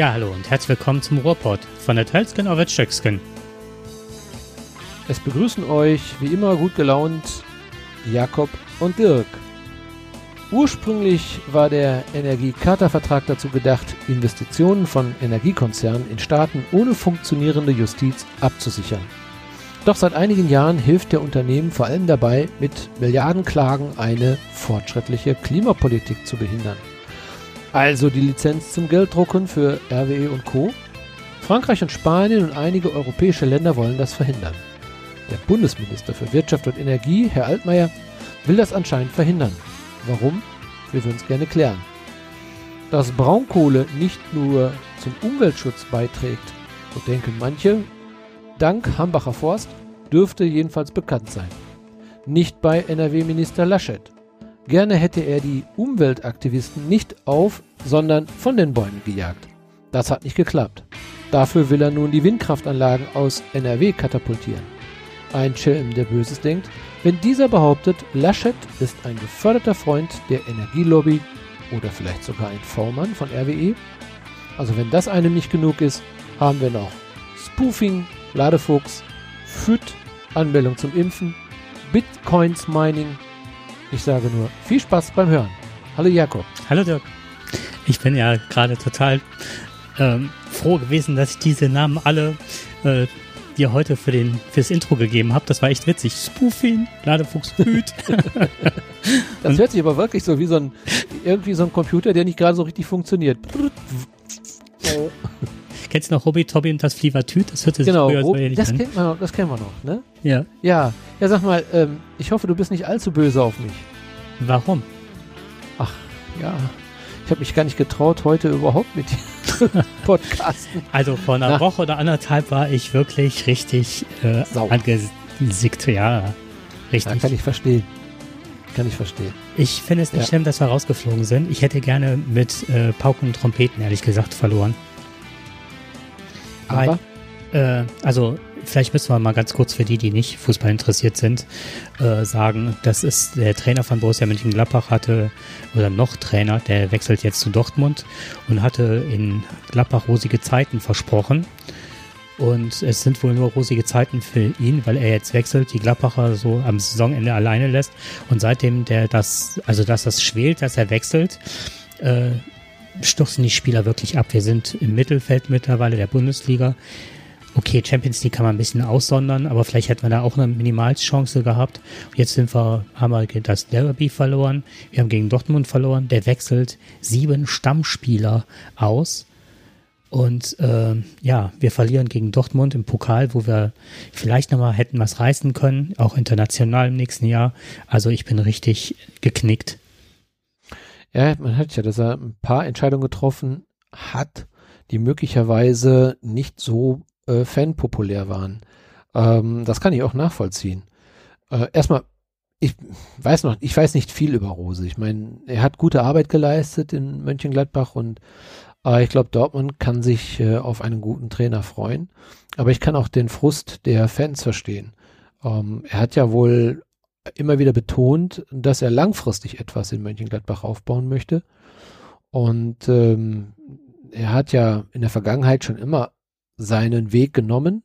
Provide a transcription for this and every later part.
Ja, hallo und herzlich willkommen zum Ruhrpott von der Telskin auf Stöckskin. Es begrüßen euch wie immer gut gelaunt Jakob und Dirk. Ursprünglich war der Energiecharta-Vertrag dazu gedacht, Investitionen von Energiekonzernen in Staaten ohne funktionierende Justiz abzusichern. Doch seit einigen Jahren hilft der Unternehmen vor allem dabei, mit Milliardenklagen eine fortschrittliche Klimapolitik zu behindern. Also die Lizenz zum Gelddrucken für RWE und Co. Frankreich und Spanien und einige europäische Länder wollen das verhindern. Der Bundesminister für Wirtschaft und Energie, Herr Altmaier, will das anscheinend verhindern. Warum? Wir würden es gerne klären. Dass Braunkohle nicht nur zum Umweltschutz beiträgt, so denken manche, dank Hambacher Forst dürfte jedenfalls bekannt sein. Nicht bei NRW-Minister Laschet. Gerne hätte er die Umweltaktivisten nicht auf, sondern von den Bäumen gejagt. Das hat nicht geklappt. Dafür will er nun die Windkraftanlagen aus NRW katapultieren. Ein Schelm, der Böses denkt, wenn dieser behauptet, Laschet ist ein geförderter Freund der Energielobby oder vielleicht sogar ein V-Mann von RWE. Also wenn das einem nicht genug ist, haben wir noch Spoofing, Ladefuchs, FÜD, Anmeldung zum Impfen, Bitcoins Mining. Ich sage nur viel Spaß beim Hören. Hallo Jakob. Hallo Dirk. Ich bin ja gerade total ähm, froh gewesen, dass ich diese Namen alle äh, dir heute für den fürs Intro gegeben habe. Das war echt witzig. Spoofing, Ladefuchs, Hüt. das hört sich aber wirklich so wie so ein irgendwie so ein Computer, der nicht gerade so richtig funktioniert. Kennst du noch Hobby Tobby und das Flievertüt? Das hörte sich genau, früher so ähnlich das an. Kennt man noch, das kennen wir noch, ne? Ja. Ja. Ja, sag mal, ähm, ich hoffe, du bist nicht allzu böse auf mich. Warum? Ach, ja. Ich habe mich gar nicht getraut, heute überhaupt mit dir podcasten. Also vor einer Na. Woche oder anderthalb war ich wirklich richtig äh, angesickt. Ja, richtig. Ja, kann ich verstehen. Kann ich verstehen. Ich finde es nicht ja. schlimm, dass wir rausgeflogen sind. Ich hätte gerne mit äh, Pauken und Trompeten, ehrlich gesagt, verloren. Aber? Äh, also vielleicht müssen wir mal ganz kurz für die, die nicht Fußball interessiert sind, äh, sagen, das ist der Trainer von Borussia Mönchengladbach hatte, oder noch Trainer, der wechselt jetzt zu Dortmund und hatte in Gladbach rosige Zeiten versprochen. Und es sind wohl nur rosige Zeiten für ihn, weil er jetzt wechselt, die Gladbacher so am Saisonende alleine lässt. Und seitdem der das, also dass das schwelt, dass er wechselt, äh, stoßen die Spieler wirklich ab. Wir sind im Mittelfeld mittlerweile der Bundesliga. Okay, Champions League kann man ein bisschen aussondern, aber vielleicht hätten wir da auch eine Minimalchance gehabt. Jetzt sind wir, haben wir das Derby verloren. Wir haben gegen Dortmund verloren. Der wechselt sieben Stammspieler aus. Und äh, ja, wir verlieren gegen Dortmund im Pokal, wo wir vielleicht nochmal hätten was reißen können, auch international im nächsten Jahr. Also ich bin richtig geknickt. Ja, man hat ja, dass er ein paar Entscheidungen getroffen hat, die möglicherweise nicht so äh, fanpopulär waren. Ähm, das kann ich auch nachvollziehen. Äh, erstmal, ich weiß noch, ich weiß nicht viel über Rose. Ich meine, er hat gute Arbeit geleistet in Mönchengladbach und äh, ich glaube, Dortmund kann sich äh, auf einen guten Trainer freuen. Aber ich kann auch den Frust der Fans verstehen. Ähm, er hat ja wohl immer wieder betont, dass er langfristig etwas in Mönchengladbach aufbauen möchte. Und ähm, er hat ja in der Vergangenheit schon immer seinen Weg genommen,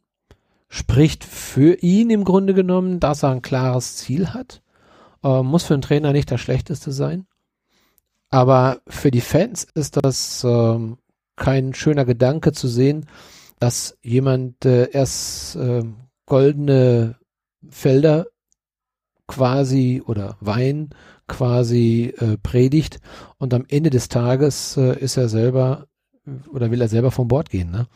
spricht für ihn im Grunde genommen, dass er ein klares Ziel hat. Äh, muss für einen Trainer nicht das Schlechteste sein. Aber für die Fans ist das äh, kein schöner Gedanke zu sehen, dass jemand äh, erst äh, goldene Felder quasi oder Wein quasi äh, predigt und am Ende des Tages äh, ist er selber oder will er selber vom Bord gehen, ne?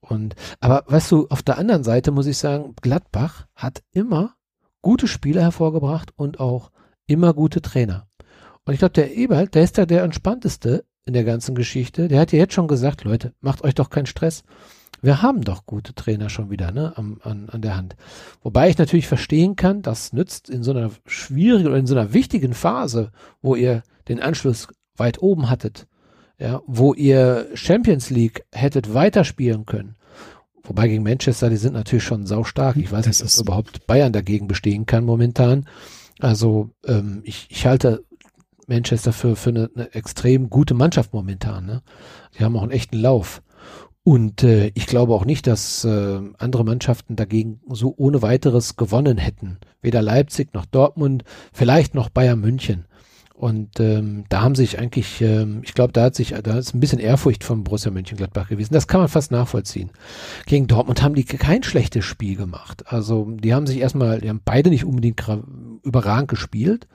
Und, aber weißt du, auf der anderen Seite muss ich sagen, Gladbach hat immer gute Spieler hervorgebracht und auch immer gute Trainer. Und ich glaube, der Eberl, der ist ja der entspannteste in der ganzen Geschichte. Der hat ja jetzt schon gesagt, Leute, macht euch doch keinen Stress. Wir haben doch gute Trainer schon wieder ne, an, an, an der Hand. Wobei ich natürlich verstehen kann, das nützt in so einer schwierigen oder in so einer wichtigen Phase, wo ihr den Anschluss weit oben hattet, ja, wo ihr Champions League hättet weiterspielen können. Wobei gegen Manchester, die sind natürlich schon saustark. Ich weiß das nicht, ob überhaupt Bayern dagegen bestehen kann momentan. Also ähm, ich, ich halte Manchester für, für eine, eine extrem gute Mannschaft momentan. Ne? Die haben auch einen echten Lauf. Und äh, ich glaube auch nicht, dass äh, andere Mannschaften dagegen so ohne weiteres gewonnen hätten. Weder Leipzig noch Dortmund, vielleicht noch Bayern München. Und ähm, da haben sich eigentlich, ähm, ich glaube, da hat sich, da ist ein bisschen Ehrfurcht von Borussia Mönchengladbach gewesen. Das kann man fast nachvollziehen. Gegen Dortmund haben die kein schlechtes Spiel gemacht. Also die haben sich erstmal, die haben beide nicht unbedingt überragend gespielt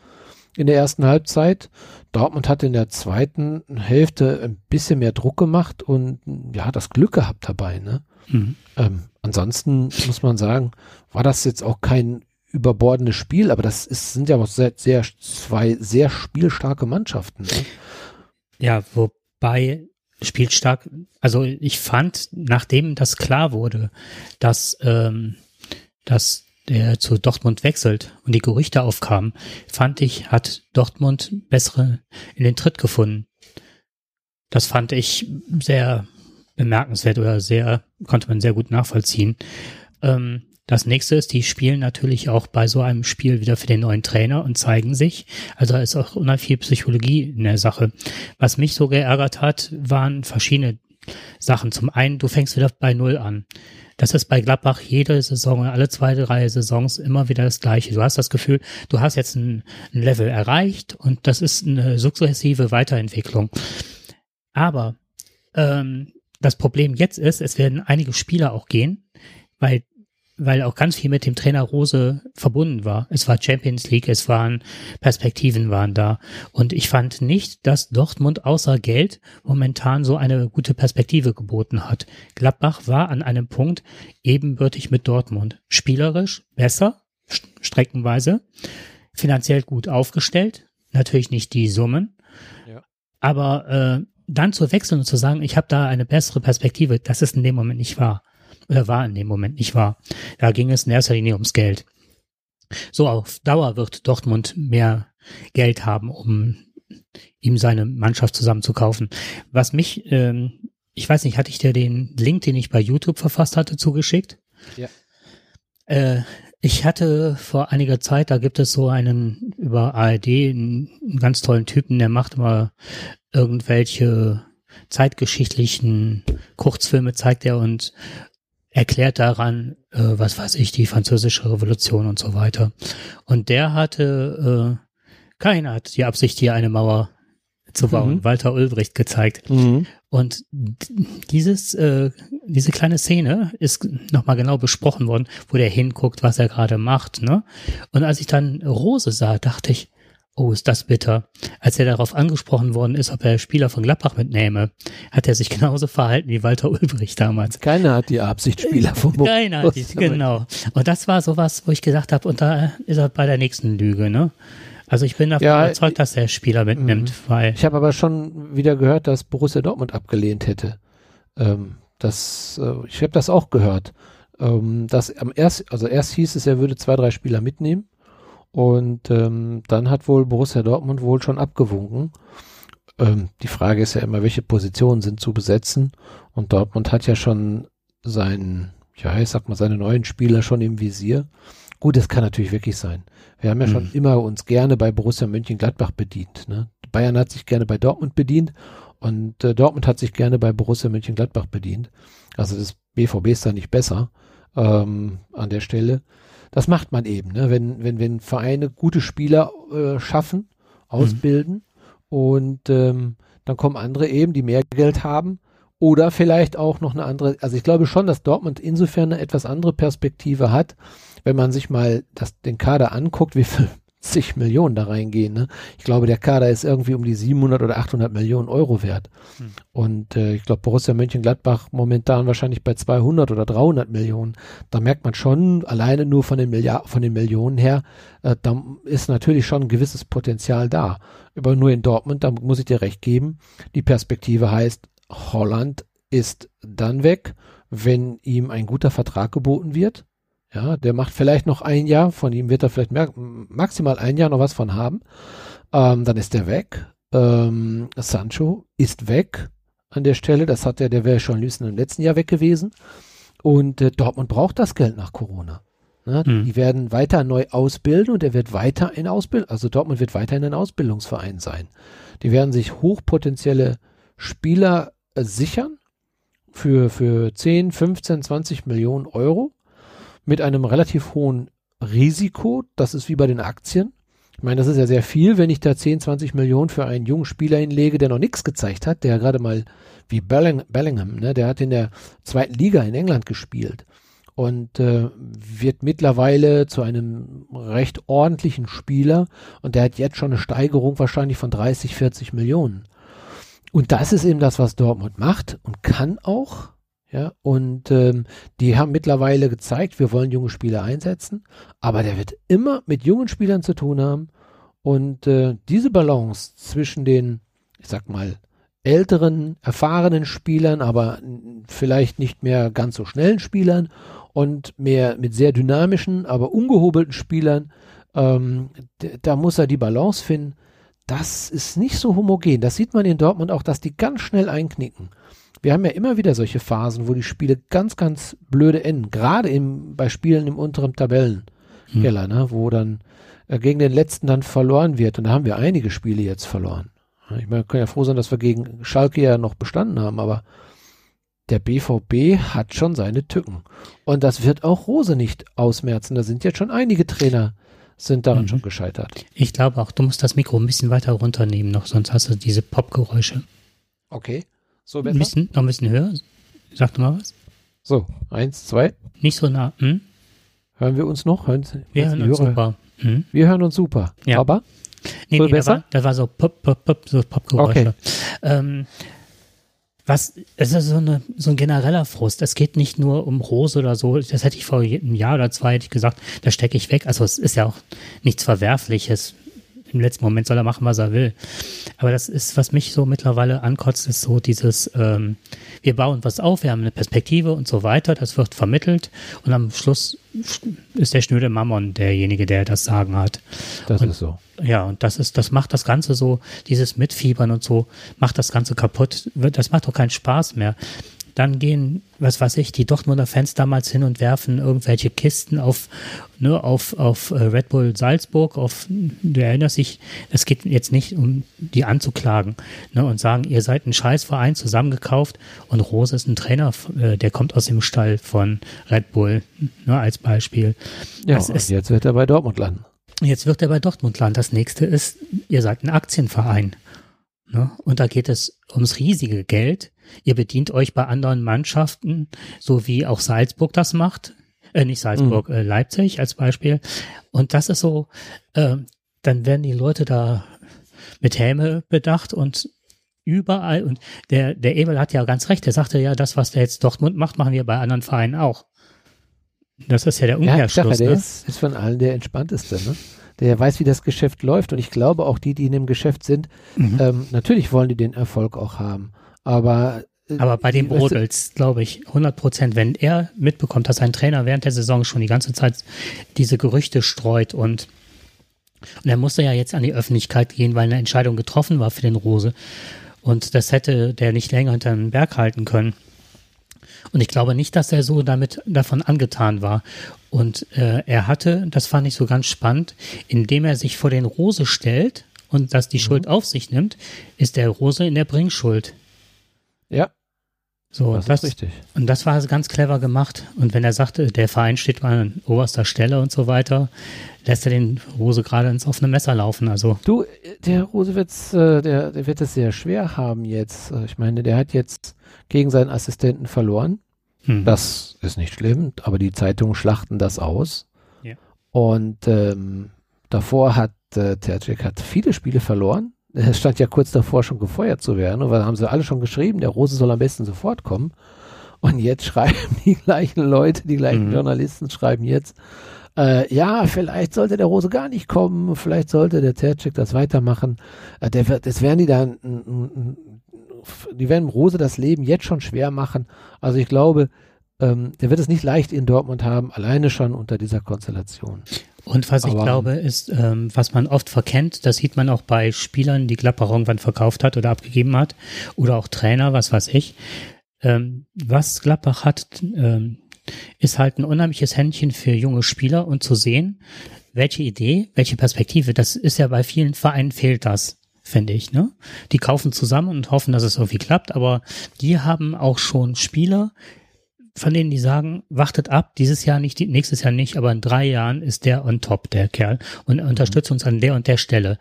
in der ersten Halbzeit. Dortmund hat in der zweiten Hälfte ein bisschen mehr Druck gemacht und ja, das Glück gehabt dabei. Ne? Mhm. Ähm, ansonsten muss man sagen, war das jetzt auch kein überbordendes Spiel, aber das ist, sind ja auch sehr, sehr, zwei sehr spielstarke Mannschaften. Ne? Ja, wobei spielstark, also ich fand, nachdem das klar wurde, dass, ähm, dass der zu Dortmund wechselt und die Gerüchte aufkamen, fand ich, hat Dortmund bessere in den Tritt gefunden. Das fand ich sehr bemerkenswert oder sehr, konnte man sehr gut nachvollziehen. Ähm, das nächste ist, die spielen natürlich auch bei so einem Spiel wieder für den neuen Trainer und zeigen sich. Also da ist auch unheimlich viel Psychologie in der Sache. Was mich so geärgert hat, waren verschiedene Sachen. Zum einen, du fängst wieder bei Null an. Das ist bei Gladbach jede Saison, alle zwei, drei Saisons immer wieder das Gleiche. Du hast das Gefühl, du hast jetzt ein, ein Level erreicht und das ist eine sukzessive Weiterentwicklung. Aber ähm, das Problem jetzt ist, es werden einige Spieler auch gehen, weil weil auch ganz viel mit dem Trainer Rose verbunden war. Es war Champions League, es waren Perspektiven waren da. Und ich fand nicht, dass Dortmund außer Geld momentan so eine gute Perspektive geboten hat. Gladbach war an einem Punkt ebenbürtig mit Dortmund. Spielerisch besser, streckenweise, finanziell gut aufgestellt, natürlich nicht die Summen, ja. aber äh, dann zu wechseln und zu sagen, ich habe da eine bessere Perspektive, das ist in dem Moment nicht wahr oder war in dem Moment nicht wahr. Da ging es in erster Linie ums Geld. So auf Dauer wird Dortmund mehr Geld haben, um ihm seine Mannschaft zusammenzukaufen. Was mich, ähm, ich weiß nicht, hatte ich dir den Link, den ich bei YouTube verfasst hatte, zugeschickt? Ja. Äh, ich hatte vor einiger Zeit, da gibt es so einen über ARD, einen, einen ganz tollen Typen, der macht immer irgendwelche zeitgeschichtlichen Kurzfilme, zeigt er und erklärt daran, äh, was weiß ich, die französische Revolution und so weiter. Und der hatte, äh, keiner hat die Absicht, hier eine Mauer zu bauen. Mhm. Walter Ulbricht gezeigt. Mhm. Und dieses, äh, diese kleine Szene ist nochmal genau besprochen worden, wo der hinguckt, was er gerade macht. Ne? Und als ich dann Rose sah, dachte ich, Oh, ist das bitter. Als er darauf angesprochen worden ist, ob er Spieler von Gladbach mitnehme, hat er sich genauso verhalten wie Walter Ulbricht damals. Keiner hat die Absicht, Spieler von Keiner hat die, genau. Und das war sowas, wo ich gesagt habe, und da ist er bei der nächsten Lüge, ne? Also ich bin davon ja, überzeugt, dass er Spieler mitnimmt, mhm. weil. Ich habe aber schon wieder gehört, dass Borussia Dortmund abgelehnt hätte. Ähm, das, äh, ich habe das auch gehört. Ähm, dass am erst, also erst hieß es, er würde zwei, drei Spieler mitnehmen. Und ähm, dann hat wohl Borussia Dortmund wohl schon abgewunken. Ähm, die Frage ist ja immer, welche Positionen sind zu besetzen. Und Dortmund hat ja schon seinen, ja, ich sag mal, seine neuen Spieler schon im Visier. Gut, das kann natürlich wirklich sein. Wir haben ja mhm. schon immer uns gerne bei Borussia Mönchengladbach bedient. Ne? Bayern hat sich gerne bei Dortmund bedient und äh, Dortmund hat sich gerne bei Borussia Mönchengladbach bedient. Also das BVB ist da nicht besser ähm, an der Stelle das macht man eben, ne? wenn, wenn, wenn Vereine gute Spieler äh, schaffen, ausbilden mhm. und ähm, dann kommen andere eben, die mehr Geld haben oder vielleicht auch noch eine andere, also ich glaube schon, dass Dortmund insofern eine etwas andere Perspektive hat, wenn man sich mal das, den Kader anguckt, wie viel zig Millionen da reingehen. Ne? Ich glaube, der Kader ist irgendwie um die 700 oder 800 Millionen Euro wert. Hm. Und äh, ich glaube, Borussia Mönchengladbach momentan wahrscheinlich bei 200 oder 300 Millionen. Da merkt man schon, alleine nur von den, Milliard von den Millionen her, äh, da ist natürlich schon ein gewisses Potenzial da. Aber nur in Dortmund, da muss ich dir recht geben, die Perspektive heißt, Holland ist dann weg, wenn ihm ein guter Vertrag geboten wird ja, der macht vielleicht noch ein Jahr, von ihm wird er vielleicht maximal ein Jahr noch was von haben. Ähm, dann ist er weg. Ähm, Sancho ist weg an der Stelle. Das hat er, der wäre schon im letzten Jahr weg gewesen. Und äh, Dortmund braucht das Geld nach Corona. Ne? Mhm. Die werden weiter neu ausbilden und er wird weiter in Ausbildung, also Dortmund wird weiterhin ein Ausbildungsverein sein. Die werden sich hochpotenzielle Spieler äh, sichern für, für 10, 15, 20 Millionen Euro mit einem relativ hohen Risiko. Das ist wie bei den Aktien. Ich meine, das ist ja sehr viel, wenn ich da 10, 20 Millionen für einen jungen Spieler hinlege, der noch nichts gezeigt hat, der gerade mal wie Belling, Bellingham, ne, der hat in der zweiten Liga in England gespielt und äh, wird mittlerweile zu einem recht ordentlichen Spieler und der hat jetzt schon eine Steigerung wahrscheinlich von 30, 40 Millionen. Und das ist eben das, was Dortmund macht und kann auch. Ja, und ähm, die haben mittlerweile gezeigt, wir wollen junge Spieler einsetzen, aber der wird immer mit jungen Spielern zu tun haben. Und äh, diese Balance zwischen den, ich sag mal, älteren, erfahrenen Spielern, aber vielleicht nicht mehr ganz so schnellen Spielern und mehr mit sehr dynamischen, aber ungehobelten Spielern, ähm, da muss er die Balance finden. Das ist nicht so homogen. Das sieht man in Dortmund auch, dass die ganz schnell einknicken. Wir haben ja immer wieder solche Phasen, wo die Spiele ganz, ganz blöde enden. Gerade im, bei Spielen im unteren Tabellenkeller, hm. ne, wo dann äh, gegen den letzten dann verloren wird. Und da haben wir einige Spiele jetzt verloren. Ich meine, wir können ja froh sein, dass wir gegen Schalke ja noch bestanden haben, aber der BVB hat schon seine Tücken. Und das wird auch Rose nicht ausmerzen. Da sind jetzt schon einige Trainer sind daran mhm. schon gescheitert. Ich glaube auch, du musst das Mikro ein bisschen weiter runternehmen noch, sonst hast du diese Popgeräusche. Okay. So besser? Ein bisschen, noch ein bisschen höher. Sag doch mal was. So, eins, zwei. Nicht so nah. Hm? Hören wir uns noch? Hören, wir hören uns super. Hm? Wir hören uns super. Ja. Aber? Nee, so nee, besser? Da war, da war so Pop, Pop, Pop, so Popgeräusche. Okay. Ähm, was, es ist so, eine, so ein genereller Frust. Es geht nicht nur um Rose oder so. Das hätte ich vor einem Jahr oder zwei hätte ich gesagt, da stecke ich weg. Also es ist ja auch nichts Verwerfliches im letzten Moment soll er machen, was er will. Aber das ist, was mich so mittlerweile ankotzt, ist so dieses, ähm, wir bauen was auf, wir haben eine Perspektive und so weiter, das wird vermittelt und am Schluss ist der schnöde Mammon derjenige, der das Sagen hat. Das und, ist so. Ja, und das ist, das macht das Ganze so, dieses Mitfiebern und so, macht das Ganze kaputt. Das macht doch keinen Spaß mehr. Dann gehen, was weiß ich, die Dortmunder Fans damals hin und werfen irgendwelche Kisten auf, ne, auf, auf äh, Red Bull Salzburg, auf, du erinnerst dich, es geht jetzt nicht um die anzuklagen, ne, und sagen, ihr seid ein Scheißverein zusammengekauft und Rose ist ein Trainer, äh, der kommt aus dem Stall von Red Bull, ne, als Beispiel. Ja, das ist, jetzt wird er bei Dortmund landen. Jetzt wird er bei Dortmund landen. Das nächste ist, ihr seid ein Aktienverein. Ne? Und da geht es ums riesige Geld. Ihr bedient euch bei anderen Mannschaften, so wie auch Salzburg das macht. Äh, nicht Salzburg, mhm. äh, Leipzig als Beispiel. Und das ist so, äh, dann werden die Leute da mit Häme bedacht und überall. Und der, der Ebel hat ja ganz recht. Der sagte ja, das, was der jetzt Dortmund macht, machen wir bei anderen Vereinen auch. Das ist ja der Umkehrschluss. Ja, der ne? ist, ist von allen der entspannteste. Ne? der weiß, wie das Geschäft läuft. Und ich glaube, auch die, die in dem Geschäft sind, mhm. ähm, natürlich wollen die den Erfolg auch haben. Aber äh, aber bei dem Brodels, glaube ich, 100 Prozent, wenn er mitbekommt, dass ein Trainer während der Saison schon die ganze Zeit diese Gerüchte streut und, und er musste ja jetzt an die Öffentlichkeit gehen, weil eine Entscheidung getroffen war für den Rose. Und das hätte der nicht länger hinter den Berg halten können. Und ich glaube nicht, dass er so damit davon angetan war. Und äh, er hatte, das fand ich so ganz spannend, indem er sich vor den Rose stellt und das die mhm. Schuld auf sich nimmt, ist der Rose in der Bringschuld. Ja. So, das, das, ist richtig. Und das war ganz clever gemacht. Und wenn er sagte, der Verein steht mal an oberster Stelle und so weiter, lässt er den Rose gerade ins offene Messer laufen. Also du, der Rose wird's, äh, der, der wird es sehr schwer haben jetzt. Ich meine, der hat jetzt gegen seinen Assistenten verloren. Hm. Das ist nicht schlimm, aber die Zeitungen schlachten das aus. Ja. Und ähm, davor hat äh, Tercek hat viele Spiele verloren er stand ja kurz davor, schon gefeuert zu werden. Und da haben sie alle schon geschrieben, der Rose soll am besten sofort kommen. Und jetzt schreiben die gleichen Leute, die gleichen mhm. Journalisten schreiben jetzt, äh, ja, vielleicht sollte der Rose gar nicht kommen, vielleicht sollte der Tercek das weitermachen. Äh, der wird, das werden die dann, die werden Rose das Leben jetzt schon schwer machen. Also ich glaube, ähm, der wird es nicht leicht in Dortmund haben, alleine schon unter dieser Konstellation. Und was Aber, ich glaube, ist, ähm, was man oft verkennt, das sieht man auch bei Spielern, die Gladbach irgendwann verkauft hat oder abgegeben hat, oder auch Trainer, was weiß ich. Ähm, was Gladbach hat, ähm, ist halt ein unheimliches Händchen für junge Spieler und zu sehen, welche Idee, welche Perspektive, das ist ja bei vielen Vereinen fehlt das finde ich. Ne? Die kaufen zusammen und hoffen, dass es irgendwie klappt, aber die haben auch schon Spieler, von denen die sagen, wartet ab, dieses Jahr nicht, nächstes Jahr nicht, aber in drei Jahren ist der on top, der Kerl, und unterstützt uns an der und der Stelle.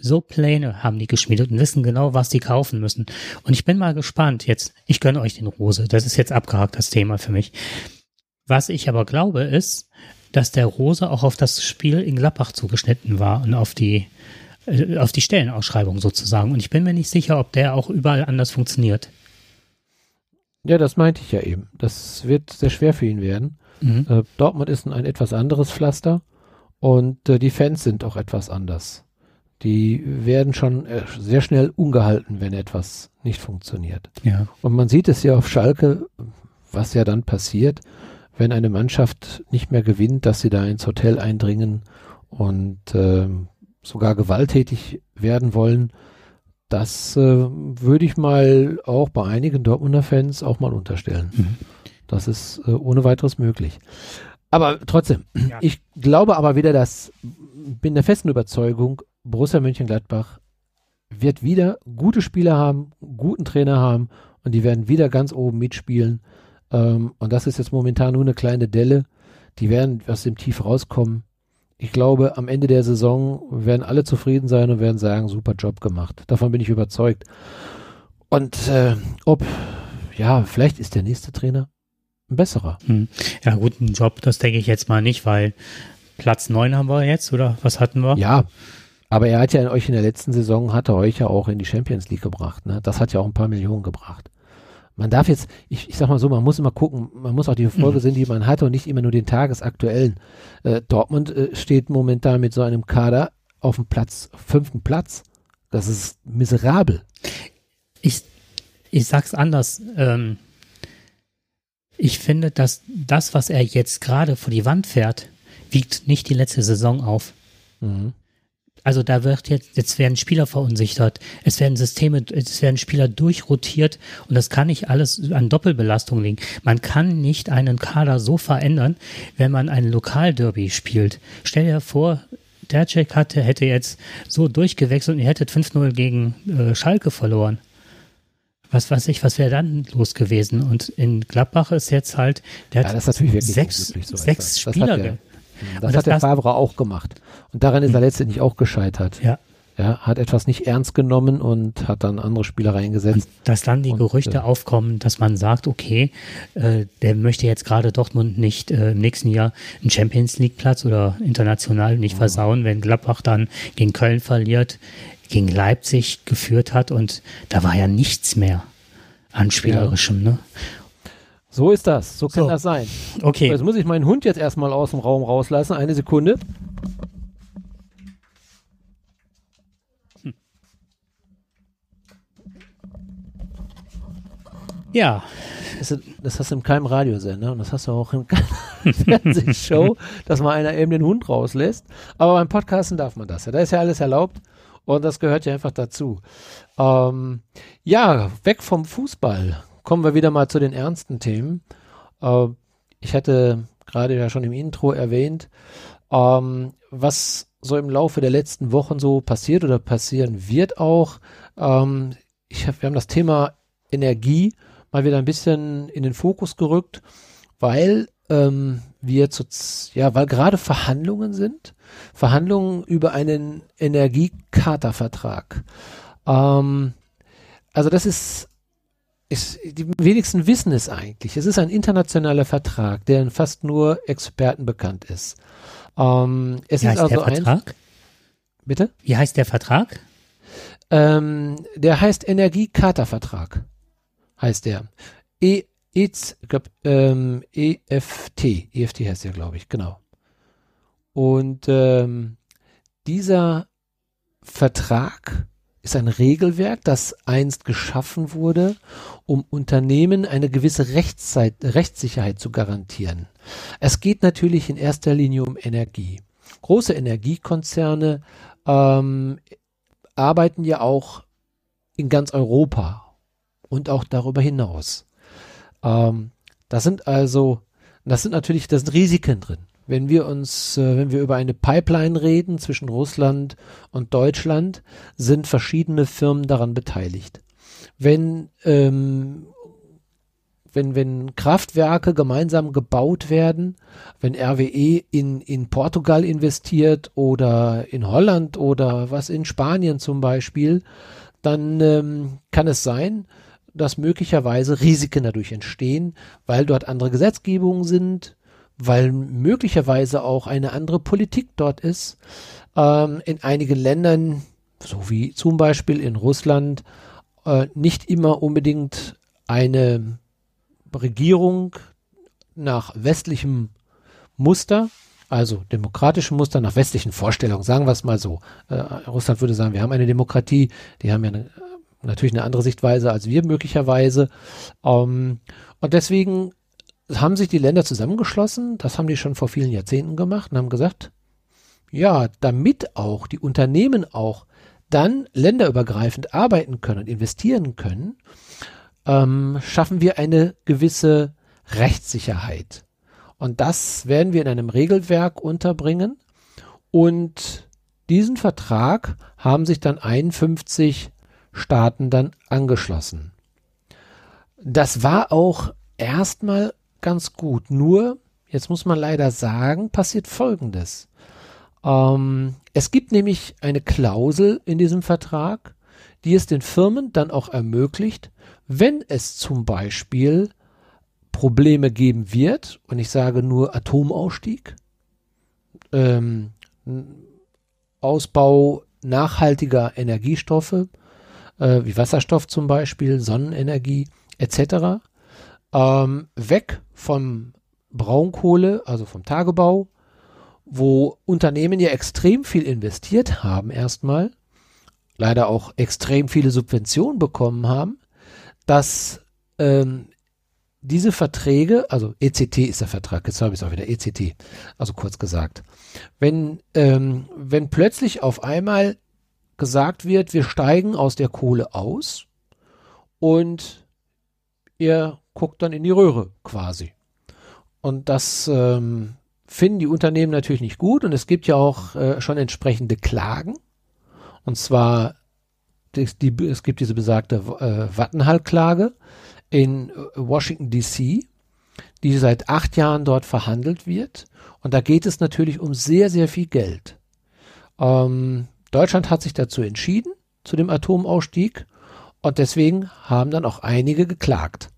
So Pläne haben die geschmiedet und wissen genau, was die kaufen müssen. Und ich bin mal gespannt jetzt. Ich gönne euch den Rose. Das ist jetzt abgehakt, das Thema für mich. Was ich aber glaube, ist, dass der Rose auch auf das Spiel in Gladbach zugeschnitten war und auf die, äh, auf die Stellenausschreibung sozusagen. Und ich bin mir nicht sicher, ob der auch überall anders funktioniert. Ja, das meinte ich ja eben. Das wird sehr schwer für ihn werden. Mhm. Äh, Dortmund ist ein, etwas anderes Pflaster und äh, die Fans sind auch etwas anders. Die werden schon äh, sehr schnell ungehalten, wenn etwas nicht funktioniert. Ja. Und man sieht es ja auf Schalke, was ja dann passiert, wenn eine Mannschaft nicht mehr gewinnt, dass sie da ins Hotel eindringen und äh, sogar gewalttätig werden wollen. Das äh, würde ich mal auch bei einigen Dortmunder Fans auch mal unterstellen. Mhm. Das ist äh, ohne weiteres möglich. Aber trotzdem, ja. ich glaube aber wieder, dass bin der festen Überzeugung, Borussia Mönchengladbach wird wieder gute Spieler haben, guten Trainer haben und die werden wieder ganz oben mitspielen. Ähm, und das ist jetzt momentan nur eine kleine Delle. Die werden aus dem Tief rauskommen. Ich glaube, am Ende der Saison werden alle zufrieden sein und werden sagen, super Job gemacht. Davon bin ich überzeugt. Und äh, ob, ja, vielleicht ist der nächste Trainer ein besserer. Hm. Ja, guten Job, das denke ich jetzt mal nicht, weil Platz 9 haben wir jetzt, oder was hatten wir? Ja, aber er hat ja in euch in der letzten Saison, hat er euch ja auch in die Champions League gebracht. Ne? Das hat ja auch ein paar Millionen gebracht. Man darf jetzt, ich, ich sag mal so, man muss immer gucken, man muss auch die Folge mhm. sehen, die man hatte und nicht immer nur den tagesaktuellen. Äh, Dortmund äh, steht momentan mit so einem Kader auf dem Platz, fünften Platz. Das ist miserabel. Ich, ich sag's anders. Ähm, ich finde, dass das, was er jetzt gerade vor die Wand fährt, wiegt nicht die letzte Saison auf. Mhm. Also da wird jetzt, jetzt werden Spieler verunsichert, es werden Systeme, es werden Spieler durchrotiert und das kann nicht alles an Doppelbelastung liegen. Man kann nicht einen Kader so verändern, wenn man ein Lokalderby spielt. Stell dir vor, der Jack hatte, hätte jetzt so durchgewechselt und ihr hättet 5-0 gegen äh, Schalke verloren. Was weiß ich, was wäre dann los gewesen? Und in Gladbach ist jetzt halt, der ja, hat sechs, so sechs Spieler. Das, das hat der Favre auch gemacht. Und daran ist er hm. letztendlich auch gescheitert. Ja. Ja, hat etwas nicht ernst genommen und hat dann andere Spieler reingesetzt. Und dass dann die und, Gerüchte äh, aufkommen, dass man sagt, okay, äh, der möchte jetzt gerade Dortmund nicht äh, im nächsten Jahr einen Champions League Platz oder international nicht ja. versauen, wenn Gladbach dann gegen Köln verliert, gegen Leipzig geführt hat und da war ja nichts mehr an spielerischem, ja. ne? So ist das. So kann so. das sein. Okay. Jetzt muss ich meinen Hund jetzt erstmal aus dem Raum rauslassen. Eine Sekunde. Hm. Ja. Das, hast du in keinem Radiosender und das hast du auch in keiner Fernsehshow, dass mal einer eben den Hund rauslässt. Aber beim Podcasten darf man das ja. Da ist ja alles erlaubt und das gehört ja einfach dazu. Ähm, ja, weg vom Fußball kommen wir wieder mal zu den ernsten Themen. Äh, ich hatte gerade ja schon im Intro erwähnt, ähm, was so im Laufe der letzten Wochen so passiert oder passieren wird auch. Ähm, ich hab, wir haben das Thema Energie mal wieder ein bisschen in den Fokus gerückt, weil ähm, wir zu, ja, weil gerade Verhandlungen sind, Verhandlungen über einen Energiekatervertrag. Ähm, also das ist ist, die wenigsten wissen es eigentlich. Es ist ein internationaler Vertrag, der in fast nur Experten bekannt ist. Ähm, es Wie ist heißt also der Vertrag? Ein, bitte? Wie heißt der Vertrag? Ähm, der heißt Energiekatervertrag. Heißt der. E, ich glaub, ähm, EFT. EFT heißt der, glaube ich, genau. Und ähm, dieser Vertrag ist ein Regelwerk, das einst geschaffen wurde, um Unternehmen eine gewisse Rechtszeit, Rechtssicherheit zu garantieren. Es geht natürlich in erster Linie um Energie. Große Energiekonzerne ähm, arbeiten ja auch in ganz Europa und auch darüber hinaus. Ähm, das sind also, das sind natürlich, da sind Risiken drin, wenn wir uns, äh, wenn wir über eine Pipeline reden zwischen Russland und Deutschland, sind verschiedene Firmen daran beteiligt. Wenn ähm, wenn, wenn Kraftwerke gemeinsam gebaut werden, wenn RWE in, in Portugal investiert oder in Holland oder was in Spanien zum Beispiel, dann ähm, kann es sein, dass möglicherweise Risiken dadurch entstehen, weil dort andere Gesetzgebungen sind, weil möglicherweise auch eine andere Politik dort ist. Ähm, in einigen Ländern, so wie zum Beispiel in Russland, äh, nicht immer unbedingt eine Regierung nach westlichem Muster, also demokratischem Muster nach westlichen Vorstellungen, sagen wir es mal so. Äh, Russland würde sagen, wir haben eine Demokratie, die haben ja eine, natürlich eine andere Sichtweise als wir möglicherweise. Ähm, und deswegen haben sich die Länder zusammengeschlossen, das haben die schon vor vielen Jahrzehnten gemacht und haben gesagt, ja, damit auch die Unternehmen auch dann länderübergreifend arbeiten können und investieren können, ähm, schaffen wir eine gewisse Rechtssicherheit. Und das werden wir in einem Regelwerk unterbringen. Und diesen Vertrag haben sich dann 51 Staaten dann angeschlossen. Das war auch erstmal ganz gut. Nur, jetzt muss man leider sagen, passiert Folgendes. Ähm, es gibt nämlich eine Klausel in diesem Vertrag, die es den Firmen dann auch ermöglicht, wenn es zum Beispiel Probleme geben wird, und ich sage nur Atomausstieg, ähm, Ausbau nachhaltiger Energiestoffe, äh, wie Wasserstoff zum Beispiel, Sonnenenergie etc., ähm, weg vom Braunkohle, also vom Tagebau, wo Unternehmen ja extrem viel investiert haben erstmal, leider auch extrem viele Subventionen bekommen haben, dass ähm, diese Verträge, also ECT ist der Vertrag, jetzt habe ich es auch wieder, ECT, also kurz gesagt, wenn, ähm, wenn plötzlich auf einmal gesagt wird, wir steigen aus der Kohle aus und ihr guckt dann in die Röhre quasi. Und das ähm, finden die Unternehmen natürlich nicht gut und es gibt ja auch äh, schon entsprechende Klagen. Und zwar die, die, es gibt diese besagte äh, Wattenhall-Klage in äh, Washington DC, die seit acht Jahren dort verhandelt wird. Und da geht es natürlich um sehr, sehr viel Geld. Ähm, Deutschland hat sich dazu entschieden, zu dem Atomausstieg. Und deswegen haben dann auch einige geklagt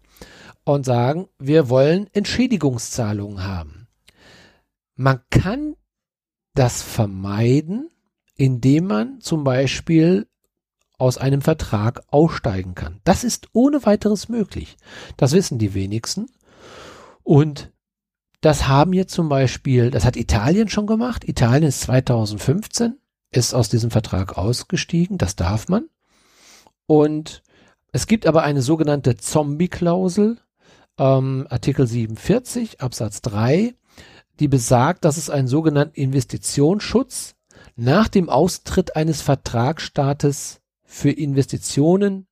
und sagen, wir wollen Entschädigungszahlungen haben. Man kann das vermeiden, indem man zum Beispiel aus einem Vertrag aussteigen kann. Das ist ohne weiteres möglich. Das wissen die wenigsten. Und das haben jetzt zum Beispiel, das hat Italien schon gemacht. Italien ist 2015, ist aus diesem Vertrag ausgestiegen. Das darf man. Und es gibt aber eine sogenannte Zombie-Klausel, ähm, Artikel 47 Absatz 3, die besagt, dass es einen sogenannten Investitionsschutz nach dem Austritt eines Vertragsstaates für Investitionen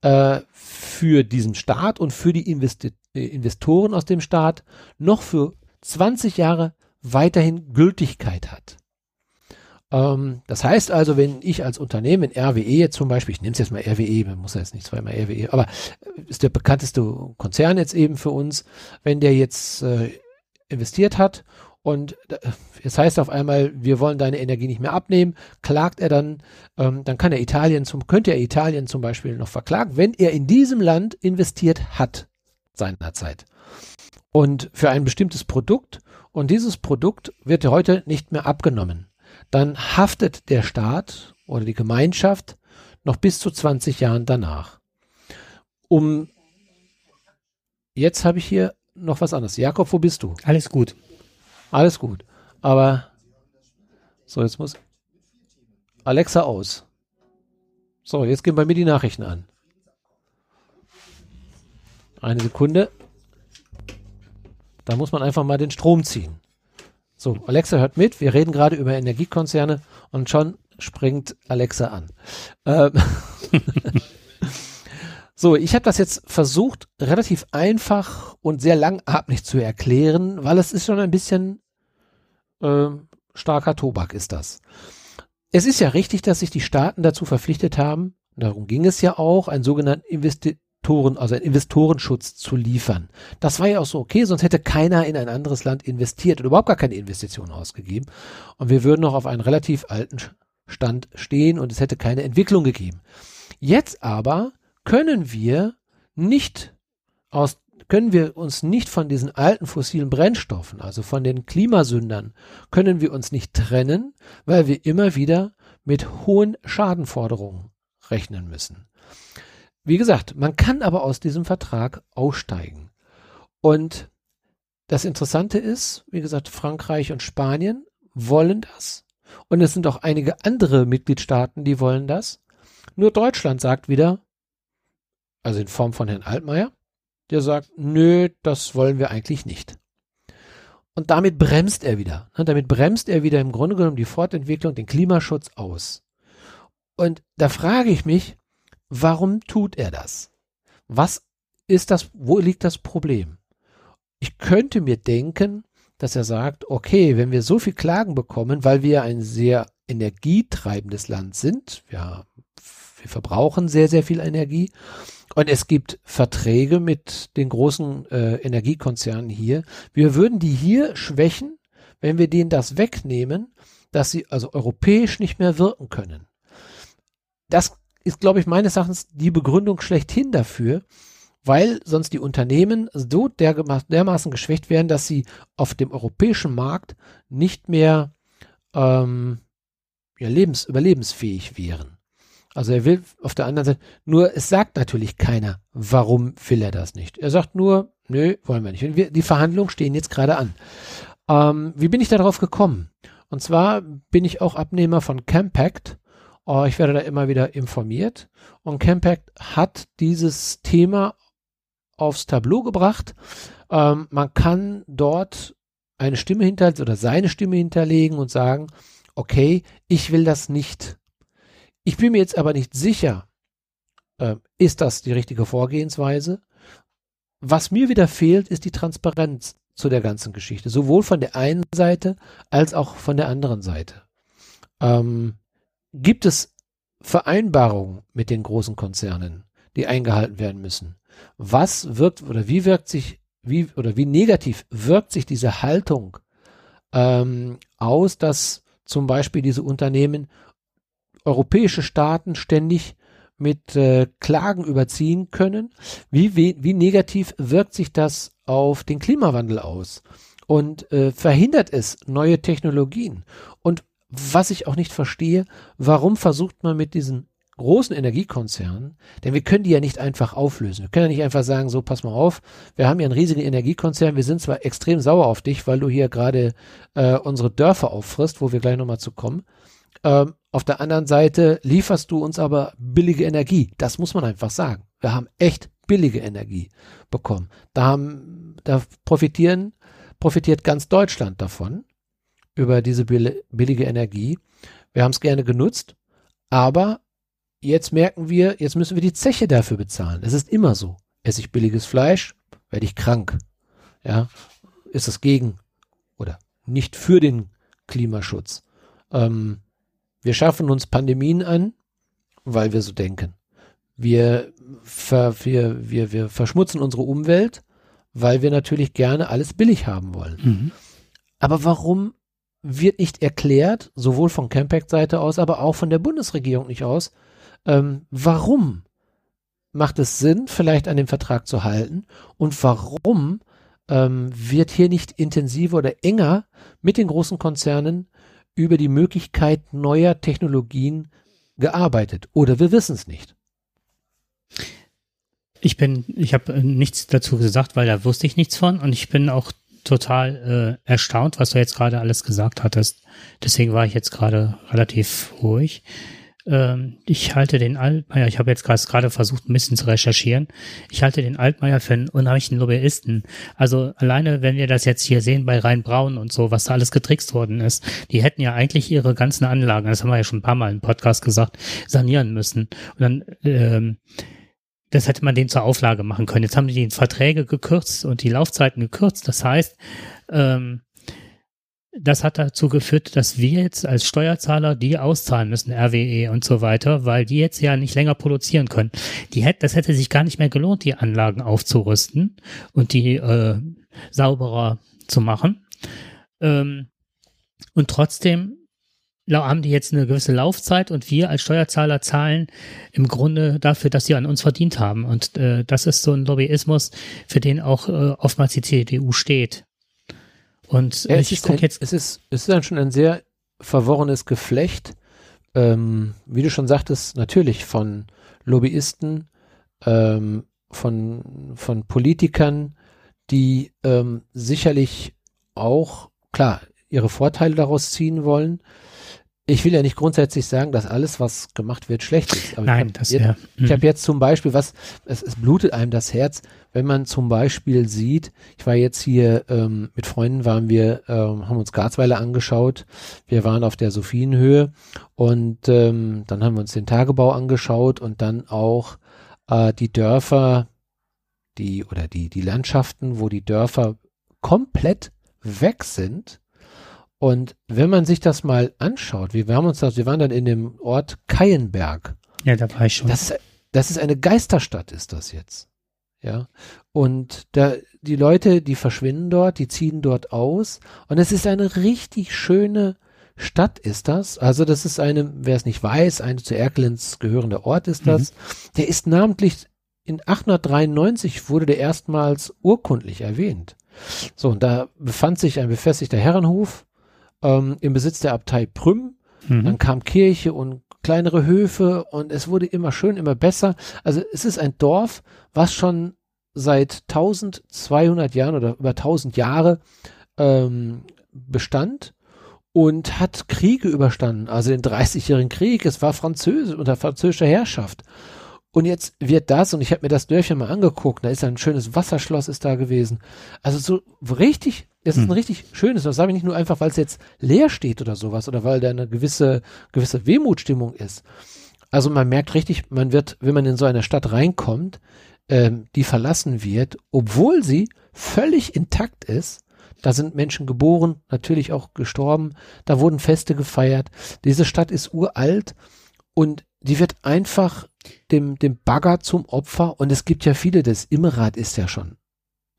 äh, für diesen Staat und für die Investi äh, Investoren aus dem Staat noch für 20 Jahre weiterhin Gültigkeit hat. Ähm, das heißt also, wenn ich als Unternehmen RWE jetzt zum Beispiel, ich nehme es jetzt mal RWE, man muss ja jetzt nicht zweimal RWE, aber ist der bekannteste Konzern jetzt eben für uns, wenn der jetzt äh, investiert hat und es heißt auf einmal, wir wollen deine Energie nicht mehr abnehmen, klagt er dann, ähm, dann kann er Italien zum, könnte er Italien zum Beispiel noch verklagen, wenn er in diesem Land investiert hat seinerzeit. Und für ein bestimmtes Produkt und dieses Produkt wird heute nicht mehr abgenommen. Dann haftet der Staat oder die Gemeinschaft noch bis zu 20 Jahren danach. Um jetzt habe ich hier noch was anderes. Jakob, wo bist du? Alles gut. Alles gut. Aber so, jetzt muss Alexa aus. So, jetzt gehen bei mir die Nachrichten an. Eine Sekunde. Da muss man einfach mal den Strom ziehen. So, Alexa hört mit. Wir reden gerade über Energiekonzerne und schon springt Alexa an. Ähm so, ich habe das jetzt versucht, relativ einfach und sehr langatmig zu erklären, weil es ist schon ein bisschen äh, starker Tobak ist das. Es ist ja richtig, dass sich die Staaten dazu verpflichtet haben, darum ging es ja auch, einen sogenannten Investoren, also einen Investorenschutz zu liefern. Das war ja auch so okay, sonst hätte keiner in ein anderes Land investiert oder überhaupt gar keine Investitionen ausgegeben. Und wir würden noch auf einen relativ alten Stand stehen und es hätte keine Entwicklung gegeben. Jetzt aber können wir nicht aus können wir uns nicht von diesen alten fossilen Brennstoffen, also von den Klimasündern, können wir uns nicht trennen, weil wir immer wieder mit hohen Schadenforderungen rechnen müssen. Wie gesagt, man kann aber aus diesem Vertrag aussteigen. Und das Interessante ist, wie gesagt, Frankreich und Spanien wollen das. Und es sind auch einige andere Mitgliedstaaten, die wollen das. Nur Deutschland sagt wieder, also in Form von Herrn Altmaier, der sagt, nö, das wollen wir eigentlich nicht. Und damit bremst er wieder. Ne? Damit bremst er wieder im Grunde genommen die Fortentwicklung, den Klimaschutz aus. Und da frage ich mich, warum tut er das? Was ist das, wo liegt das Problem? Ich könnte mir denken, dass er sagt, okay, wenn wir so viel Klagen bekommen, weil wir ein sehr energietreibendes Land sind, ja, wir verbrauchen sehr, sehr viel Energie und es gibt Verträge mit den großen äh, Energiekonzernen hier. Wir würden die hier schwächen, wenn wir denen das wegnehmen, dass sie also europäisch nicht mehr wirken können. Das ist, glaube ich, meines Erachtens die Begründung schlechthin dafür, weil sonst die Unternehmen so dermaßen geschwächt werden, dass sie auf dem europäischen Markt nicht mehr ähm, ja, lebens, überlebensfähig wären. Also er will auf der anderen Seite, nur es sagt natürlich keiner, warum will er das nicht. Er sagt nur, nö, wollen wir nicht. Wir, die Verhandlungen stehen jetzt gerade an. Ähm, wie bin ich darauf gekommen? Und zwar bin ich auch Abnehmer von Campact. Oh, ich werde da immer wieder informiert. Und Campact hat dieses Thema aufs Tableau gebracht. Ähm, man kann dort eine Stimme hinterlegen oder seine Stimme hinterlegen und sagen, okay, ich will das nicht. Ich bin mir jetzt aber nicht sicher, äh, ist das die richtige Vorgehensweise? Was mir wieder fehlt, ist die Transparenz zu der ganzen Geschichte, sowohl von der einen Seite als auch von der anderen Seite. Ähm, gibt es Vereinbarungen mit den großen Konzernen, die eingehalten werden müssen? Was wirkt oder wie wirkt sich, wie oder wie negativ wirkt sich diese Haltung ähm, aus, dass zum Beispiel diese Unternehmen europäische Staaten ständig mit äh, Klagen überziehen können. Wie, wie, wie negativ wirkt sich das auf den Klimawandel aus? Und äh, verhindert es neue Technologien? Und was ich auch nicht verstehe, warum versucht man mit diesen großen Energiekonzernen, denn wir können die ja nicht einfach auflösen. Wir können ja nicht einfach sagen, so pass mal auf, wir haben ja einen riesigen Energiekonzern, wir sind zwar extrem sauer auf dich, weil du hier gerade äh, unsere Dörfer auffrisst, wo wir gleich nochmal zu kommen, ähm, auf der anderen Seite lieferst du uns aber billige Energie. Das muss man einfach sagen. Wir haben echt billige Energie bekommen. Da haben, da profitieren, profitiert ganz Deutschland davon über diese billige Energie. Wir haben es gerne genutzt, aber jetzt merken wir, jetzt müssen wir die Zeche dafür bezahlen. Es ist immer so. Esse ich billiges Fleisch, werde ich krank. Ja, ist es gegen oder nicht für den Klimaschutz. Ähm, wir schaffen uns Pandemien an, weil wir so denken. Wir, ver, wir, wir, wir verschmutzen unsere Umwelt, weil wir natürlich gerne alles billig haben wollen. Mhm. Aber warum wird nicht erklärt, sowohl von Campact-Seite aus, aber auch von der Bundesregierung nicht aus, ähm, warum macht es Sinn, vielleicht an dem Vertrag zu halten? Und warum ähm, wird hier nicht intensiver oder enger mit den großen Konzernen über die Möglichkeit neuer Technologien gearbeitet? Oder wir wissen es nicht. Ich bin, ich habe nichts dazu gesagt, weil da wusste ich nichts von. Und ich bin auch total äh, erstaunt, was du jetzt gerade alles gesagt hattest. Deswegen war ich jetzt gerade relativ ruhig. Ähm, ich halte den Altmaier, ich habe jetzt gerade versucht, ein bisschen zu recherchieren. Ich halte den Altmaier für einen unheimlichen Lobbyisten. Also alleine, wenn wir das jetzt hier sehen bei Rhein-Braun und so, was da alles getrickst worden ist, die hätten ja eigentlich ihre ganzen Anlagen, das haben wir ja schon ein paar Mal im Podcast gesagt, sanieren müssen. Und dann, ähm, das hätte man denen zur Auflage machen können. Jetzt haben die Verträge gekürzt und die Laufzeiten gekürzt. Das heißt, ähm, das hat dazu geführt, dass wir jetzt als Steuerzahler die auszahlen müssen, RWE und so weiter, weil die jetzt ja nicht länger produzieren können. Die hätte, das hätte sich gar nicht mehr gelohnt, die Anlagen aufzurüsten und die äh, sauberer zu machen. Ähm, und trotzdem haben die jetzt eine gewisse Laufzeit und wir als Steuerzahler zahlen im Grunde dafür, dass sie an uns verdient haben. Und äh, das ist so ein Lobbyismus, für den auch äh, oftmals die CDU steht. Und ja, ich gucke jetzt. Es ist, es ist dann schon ein sehr verworrenes Geflecht. Ähm, wie du schon sagtest, natürlich von Lobbyisten, ähm, von, von Politikern, die ähm, sicherlich auch, klar, ihre Vorteile daraus ziehen wollen, ich will ja nicht grundsätzlich sagen, dass alles, was gemacht wird, schlecht ist. Aber Nein, das ja. Ich habe mhm. jetzt zum Beispiel, was, es, es blutet einem das Herz, wenn man zum Beispiel sieht, ich war jetzt hier ähm, mit Freunden, waren wir, ähm, haben uns Garzweiler angeschaut. Wir waren auf der Sophienhöhe und ähm, dann haben wir uns den Tagebau angeschaut und dann auch äh, die Dörfer, die oder die die Landschaften, wo die Dörfer komplett weg sind und wenn man sich das mal anschaut, wir, wir haben uns das, wir waren dann in dem Ort Keienberg. Ja, da war ich schon. Das ist, das ist eine Geisterstadt, ist das jetzt. Ja. Und da, die Leute, die verschwinden dort, die ziehen dort aus. Und es ist eine richtig schöne Stadt, ist das. Also, das ist eine, wer es nicht weiß, ein zu Erkelenz gehörender Ort ist das. Mhm. Der ist namentlich in 893 wurde der erstmals urkundlich erwähnt. So, und da befand sich ein befestigter Herrenhof ähm, im Besitz der Abtei Prüm. Mhm. Dann kam Kirche und kleinere Höfe und es wurde immer schön, immer besser. Also es ist ein Dorf, was schon seit 1200 Jahren oder über 1000 Jahre ähm, bestand und hat Kriege überstanden, also den 30-jährigen Krieg. Es war Französisch unter französischer Herrschaft. Und jetzt wird das, und ich habe mir das Dörfchen mal angeguckt, da ist ein schönes Wasserschloss ist da gewesen. Also so richtig, es ist ein hm. richtig schönes, das sage ich nicht nur einfach, weil es jetzt leer steht oder sowas, oder weil da eine gewisse, gewisse Wehmutstimmung ist. Also man merkt richtig, man wird, wenn man in so eine Stadt reinkommt, ähm, die verlassen wird, obwohl sie völlig intakt ist. Da sind Menschen geboren, natürlich auch gestorben, da wurden Feste gefeiert. Diese Stadt ist uralt und die wird einfach dem, dem Bagger zum Opfer und es gibt ja viele, das Immerrad ist ja schon,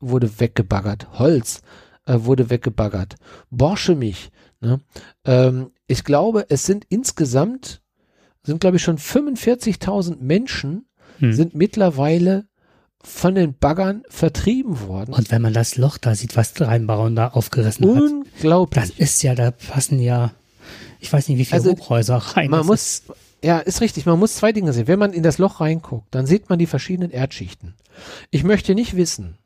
wurde weggebaggert, Holz äh, wurde weggebaggert, Borschemich, ne? Ähm, ich glaube, es sind insgesamt, sind glaube ich schon 45.000 Menschen hm. sind mittlerweile von den Baggern vertrieben worden. Und wenn man das Loch da sieht, was Rheinbauern da aufgerissen Unglaublich. hat. Unglaublich. Das ist ja, da passen ja, ich weiß nicht, wie viele also, Hochhäuser rein. Man muss, ja, ist richtig. Man muss zwei Dinge sehen. Wenn man in das Loch reinguckt, dann sieht man die verschiedenen Erdschichten. Ich möchte nicht wissen,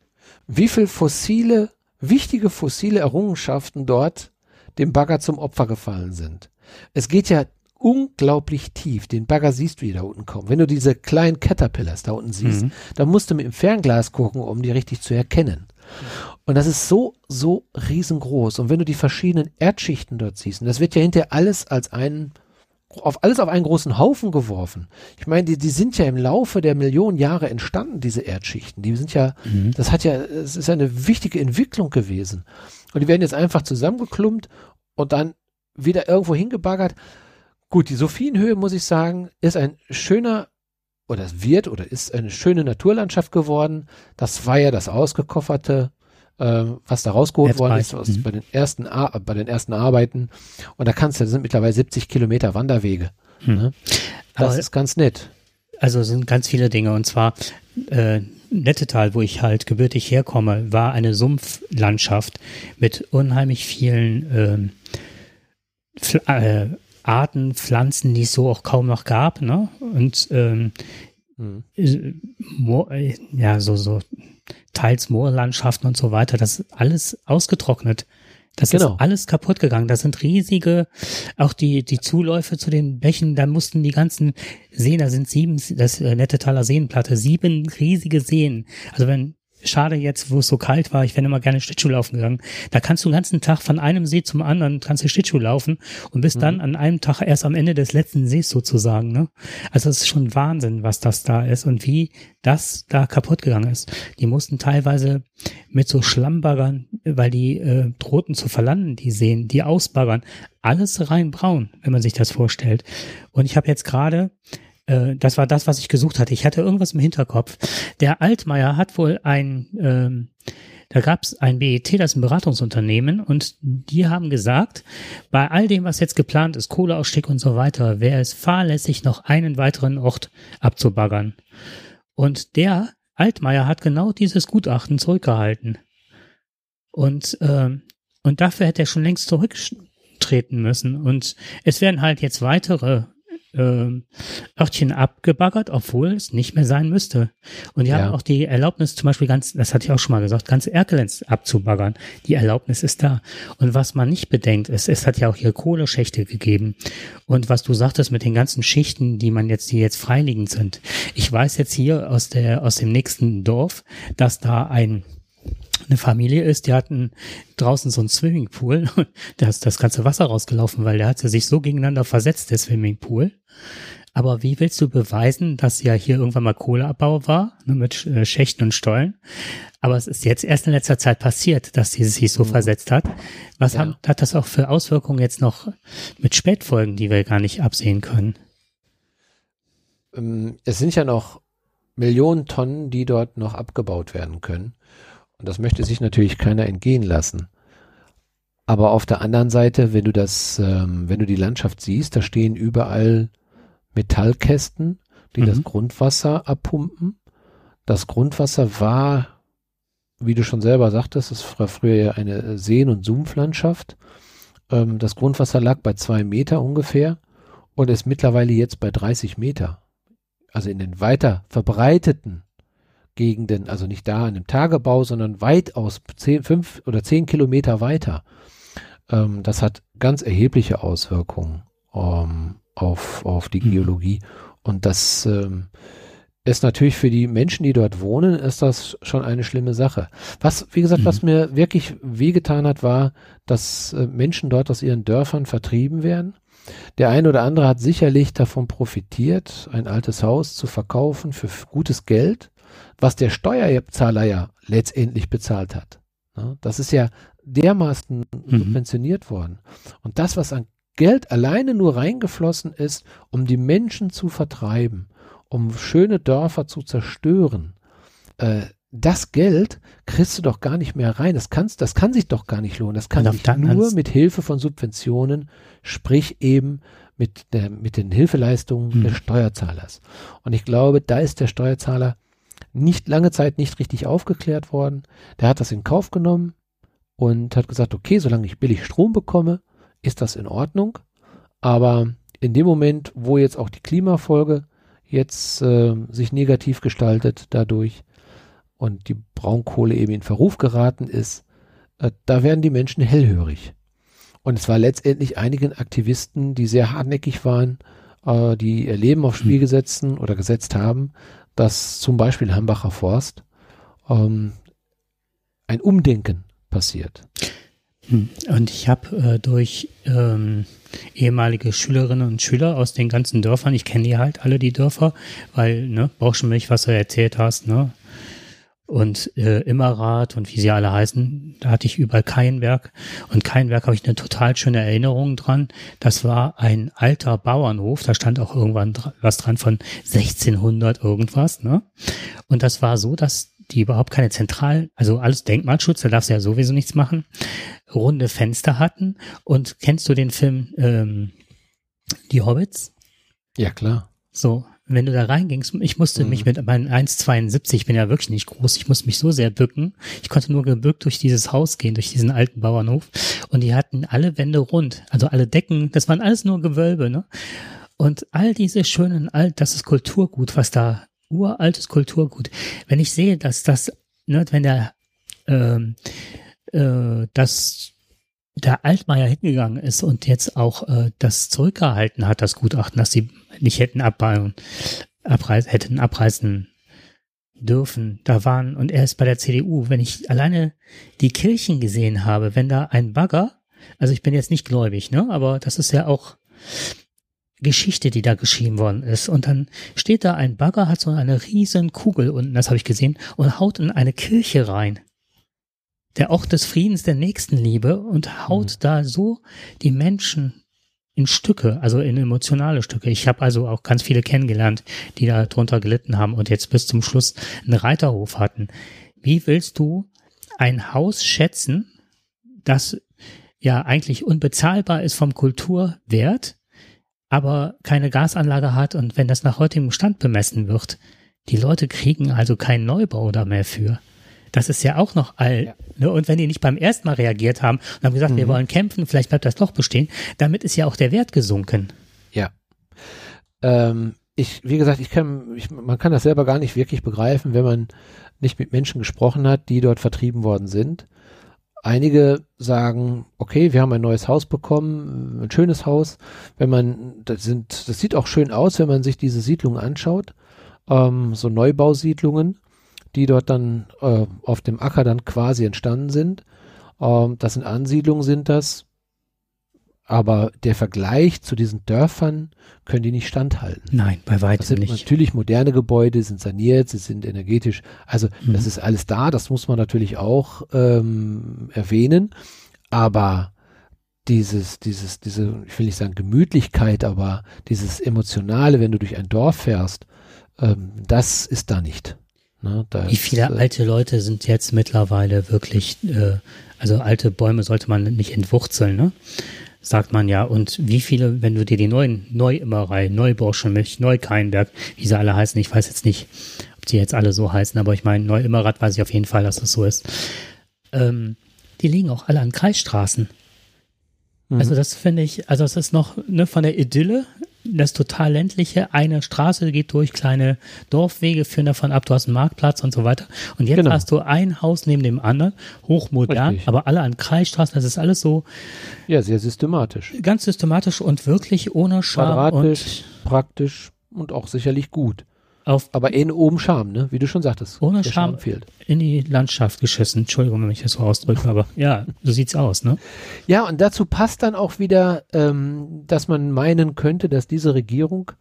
wie viel fossile, wichtige fossile Errungenschaften dort dem Bagger zum Opfer gefallen sind. Es geht ja unglaublich tief. Den Bagger siehst du hier da unten kaum. Wenn du diese kleinen Caterpillars da unten siehst, mhm. dann musst du mit dem Fernglas gucken, um die richtig zu erkennen. Und das ist so, so riesengroß. Und wenn du die verschiedenen Erdschichten dort siehst, und das wird ja hinterher alles als einen auf alles auf einen großen Haufen geworfen. Ich meine, die, die sind ja im Laufe der Millionen Jahre entstanden, diese Erdschichten. Die sind ja, mhm. das hat ja, es ist eine wichtige Entwicklung gewesen. Und die werden jetzt einfach zusammengeklumpt und dann wieder irgendwo hingebaggert. Gut, die Sophienhöhe, muss ich sagen, ist ein schöner, oder es wird oder ist eine schöne Naturlandschaft geworden. Das war ja das ausgekofferte äh, was da rausgeholt Jetzt worden ist aus, mhm. bei, den ersten Ar bei den ersten Arbeiten. Und da kannst du, das sind mittlerweile 70 Kilometer Wanderwege. Mhm. Ne? Das Aber, ist ganz nett. Also sind ganz viele Dinge und zwar äh, Nettetal, wo ich halt gebürtig herkomme, war eine Sumpflandschaft mit unheimlich vielen ähm, äh, Arten, Pflanzen, die es so auch kaum noch gab, ne? Und ähm, äh, ja, so, so teils Moorlandschaften und so weiter, das ist alles ausgetrocknet. Das genau. ist alles kaputt gegangen. Das sind riesige, auch die, die Zuläufe zu den Bächen, da mussten die ganzen Seen, da sind sieben, das äh, Nettetaler Seenplatte, sieben riesige Seen. Also wenn schade jetzt, wo es so kalt war, ich wäre immer gerne Schlittschuh laufen gegangen. Da kannst du den ganzen Tag von einem See zum anderen, kannst du Schlittschuh laufen und bist mhm. dann an einem Tag erst am Ende des letzten Sees sozusagen. Ne? Also es ist schon Wahnsinn, was das da ist und wie das da kaputt gegangen ist. Die mussten teilweise mit so Schlammbaggern, weil die äh, drohten zu verlanden, die Seen, die ausbaggern, alles rein braun, wenn man sich das vorstellt. Und ich habe jetzt gerade äh, das war das, was ich gesucht hatte. Ich hatte irgendwas im Hinterkopf. Der Altmaier hat wohl ein, ähm, da gab es ein BET, das ist ein Beratungsunternehmen, und die haben gesagt, bei all dem, was jetzt geplant ist, Kohleausstieg und so weiter, wäre es fahrlässig, noch einen weiteren Ort abzubaggern. Und der Altmaier hat genau dieses Gutachten zurückgehalten. Und, ähm, und dafür hätte er schon längst zurücktreten müssen. Und es werden halt jetzt weitere äh, Örtchen abgebaggert, obwohl es nicht mehr sein müsste. Und die ja. haben auch die Erlaubnis, zum Beispiel ganz, das hatte ich auch schon mal gesagt, ganz Erkelenz abzubaggern. Die Erlaubnis ist da. Und was man nicht bedenkt, ist, es hat ja auch hier Kohleschächte gegeben. Und was du sagtest mit den ganzen Schichten, die man jetzt, die jetzt freiliegend sind. Ich weiß jetzt hier aus der, aus dem nächsten Dorf, dass da ein eine Familie ist, die hatten draußen so einen Swimmingpool, da ist das ganze Wasser rausgelaufen, weil der hatte sich so gegeneinander versetzt, der Swimmingpool. Aber wie willst du beweisen, dass ja hier irgendwann mal Kohleabbau war, ne, mit äh, Schächten und Stollen? Aber es ist jetzt erst in letzter Zeit passiert, dass dieses sich so mhm. versetzt hat. Was ja. haben, hat das auch für Auswirkungen jetzt noch mit Spätfolgen, die wir gar nicht absehen können? Ähm, es sind ja noch Millionen Tonnen, die dort noch abgebaut werden können. Und das möchte sich natürlich keiner entgehen lassen. Aber auf der anderen Seite, wenn du das, ähm, wenn du die Landschaft siehst, da stehen überall Metallkästen, die mhm. das Grundwasser abpumpen. Das Grundwasser war, wie du schon selber sagtest, es war früher ja eine Seen- und Sumpflandschaft. Ähm, das Grundwasser lag bei zwei Meter ungefähr und ist mittlerweile jetzt bei 30 Meter. Also in den weiter verbreiteten Gegenden, also nicht da in dem Tagebau, sondern weitaus zehn, fünf oder zehn Kilometer weiter. Ähm, das hat ganz erhebliche Auswirkungen ähm, auf, auf die mhm. Geologie. Und das ähm, ist natürlich für die Menschen, die dort wohnen, ist das schon eine schlimme Sache. Was, wie gesagt, mhm. was mir wirklich wehgetan hat, war, dass äh, Menschen dort aus ihren Dörfern vertrieben werden. Der eine oder andere hat sicherlich davon profitiert, ein altes Haus zu verkaufen für gutes Geld was der Steuerzahler ja letztendlich bezahlt hat. Das ist ja dermaßen mhm. subventioniert worden. Und das, was an Geld alleine nur reingeflossen ist, um die Menschen zu vertreiben, um schöne Dörfer zu zerstören, äh, das Geld kriegst du doch gar nicht mehr rein. Das, kannst, das kann sich doch gar nicht lohnen. Das kann sich nur mit Hilfe von Subventionen, sprich eben mit, der, mit den Hilfeleistungen mhm. des Steuerzahlers. Und ich glaube, da ist der Steuerzahler nicht lange Zeit nicht richtig aufgeklärt worden. Der hat das in Kauf genommen und hat gesagt, okay, solange ich billig Strom bekomme, ist das in Ordnung. Aber in dem Moment, wo jetzt auch die Klimafolge jetzt äh, sich negativ gestaltet dadurch und die Braunkohle eben in Verruf geraten ist, äh, da werden die Menschen hellhörig. Und es war letztendlich einigen Aktivisten, die sehr hartnäckig waren, äh, die ihr Leben aufs Spiel hm. gesetzen oder gesetzt haben, dass zum Beispiel Hambacher Forst ähm, ein Umdenken passiert. Hm. Und ich habe äh, durch ähm, ehemalige Schülerinnen und Schüler aus den ganzen Dörfern, ich kenne die halt alle, die Dörfer, weil, ne, Bauschenmilch, was du erzählt hast, ne, und äh, Immerrad und wie sie alle heißen, da hatte ich überall Keinberg und Keinberg habe ich eine total schöne Erinnerung dran. Das war ein alter Bauernhof, da stand auch irgendwann was dran von 1600 irgendwas, ne? Und das war so, dass die überhaupt keine Zentral, also alles Denkmalschutz, da darfst du ja sowieso nichts machen, runde Fenster hatten. Und kennst du den Film ähm, Die Hobbits? Ja, klar. So, wenn du da reingingst, ich musste mhm. mich mit meinen 1,72, ich bin ja wirklich nicht groß, ich musste mich so sehr bücken. Ich konnte nur gebückt durch dieses Haus gehen, durch diesen alten Bauernhof. Und die hatten alle Wände rund, also alle Decken, das waren alles nur Gewölbe, ne? Und all diese schönen, alt, das ist Kulturgut, was da, uraltes Kulturgut. Wenn ich sehe, dass das, ne, wenn der, ähm, äh, das der Altmaier hingegangen ist und jetzt auch äh, das zurückgehalten hat, das Gutachten, dass sie nicht hätten abbauen, abreißen, hätten abreißen dürfen. Da waren, und er ist bei der CDU, wenn ich alleine die Kirchen gesehen habe, wenn da ein Bagger, also ich bin jetzt nicht gläubig, ne, aber das ist ja auch Geschichte, die da geschrieben worden ist. Und dann steht da ein Bagger, hat so eine riesen Kugel unten, das habe ich gesehen, und haut in eine Kirche rein. Der Ort des Friedens, der Nächstenliebe und haut mhm. da so die Menschen in Stücke, also in emotionale Stücke. Ich habe also auch ganz viele kennengelernt, die da drunter gelitten haben und jetzt bis zum Schluss einen Reiterhof hatten. Wie willst du ein Haus schätzen, das ja eigentlich unbezahlbar ist vom Kulturwert, aber keine Gasanlage hat und wenn das nach heutigem Stand bemessen wird, die Leute kriegen also keinen Neubau da mehr für. Das ist ja auch noch all. Ja. Ne? Und wenn die nicht beim ersten Mal reagiert haben und haben gesagt, mhm. wir wollen kämpfen, vielleicht bleibt das doch bestehen, damit ist ja auch der Wert gesunken. Ja. Ähm, ich, wie gesagt, ich kann, ich, man kann das selber gar nicht wirklich begreifen, wenn man nicht mit Menschen gesprochen hat, die dort vertrieben worden sind. Einige sagen, okay, wir haben ein neues Haus bekommen, ein schönes Haus. Wenn man, das sind, das sieht auch schön aus, wenn man sich diese Siedlungen anschaut, ähm, so Neubausiedlungen die dort dann äh, auf dem Acker dann quasi entstanden sind. Ähm, das sind Ansiedlungen, sind das. Aber der Vergleich zu diesen Dörfern können die nicht standhalten. Nein, bei weitem das sind nicht. Natürlich moderne Gebäude, sind saniert, sie sind energetisch. Also mhm. das ist alles da, das muss man natürlich auch ähm, erwähnen. Aber dieses, dieses, diese, ich will nicht sagen Gemütlichkeit, aber dieses Emotionale, wenn du durch ein Dorf fährst, ähm, das ist da nicht. Ne, Wie viele ist, äh, alte Leute sind jetzt mittlerweile wirklich, äh, also alte Bäume sollte man nicht entwurzeln, ne? Sagt man ja. Und wie viele, wenn du dir die neuen Neuimmerei, Neuborschenmilch, Neukeinberg, wie sie alle heißen, ich weiß jetzt nicht, ob die jetzt alle so heißen, aber ich meine, Neuimmerath weiß ich auf jeden Fall, dass das so ist. Ähm, die liegen auch alle an Kreisstraßen. Mhm. Also das finde ich, also es ist noch ne, von der Idylle das total ländliche, eine Straße geht durch, kleine Dorfwege führen davon ab, du hast einen Marktplatz und so weiter. Und jetzt genau. hast du ein Haus neben dem anderen, hochmodern, Richtig. aber alle an Kreisstraßen, das ist alles so. Ja, sehr systematisch. Ganz systematisch und wirklich ohne Charme. Quadratisch, praktisch und auch sicherlich gut. Auf aber in oben Charme, ne? Wie du schon sagtest. Ohne Charme, fehlt. in die Landschaft geschissen. Entschuldigung, wenn ich das so ausdrücke, aber ja, so sieht's aus, ne? Ja, und dazu passt dann auch wieder, ähm, dass man meinen könnte, dass diese Regierung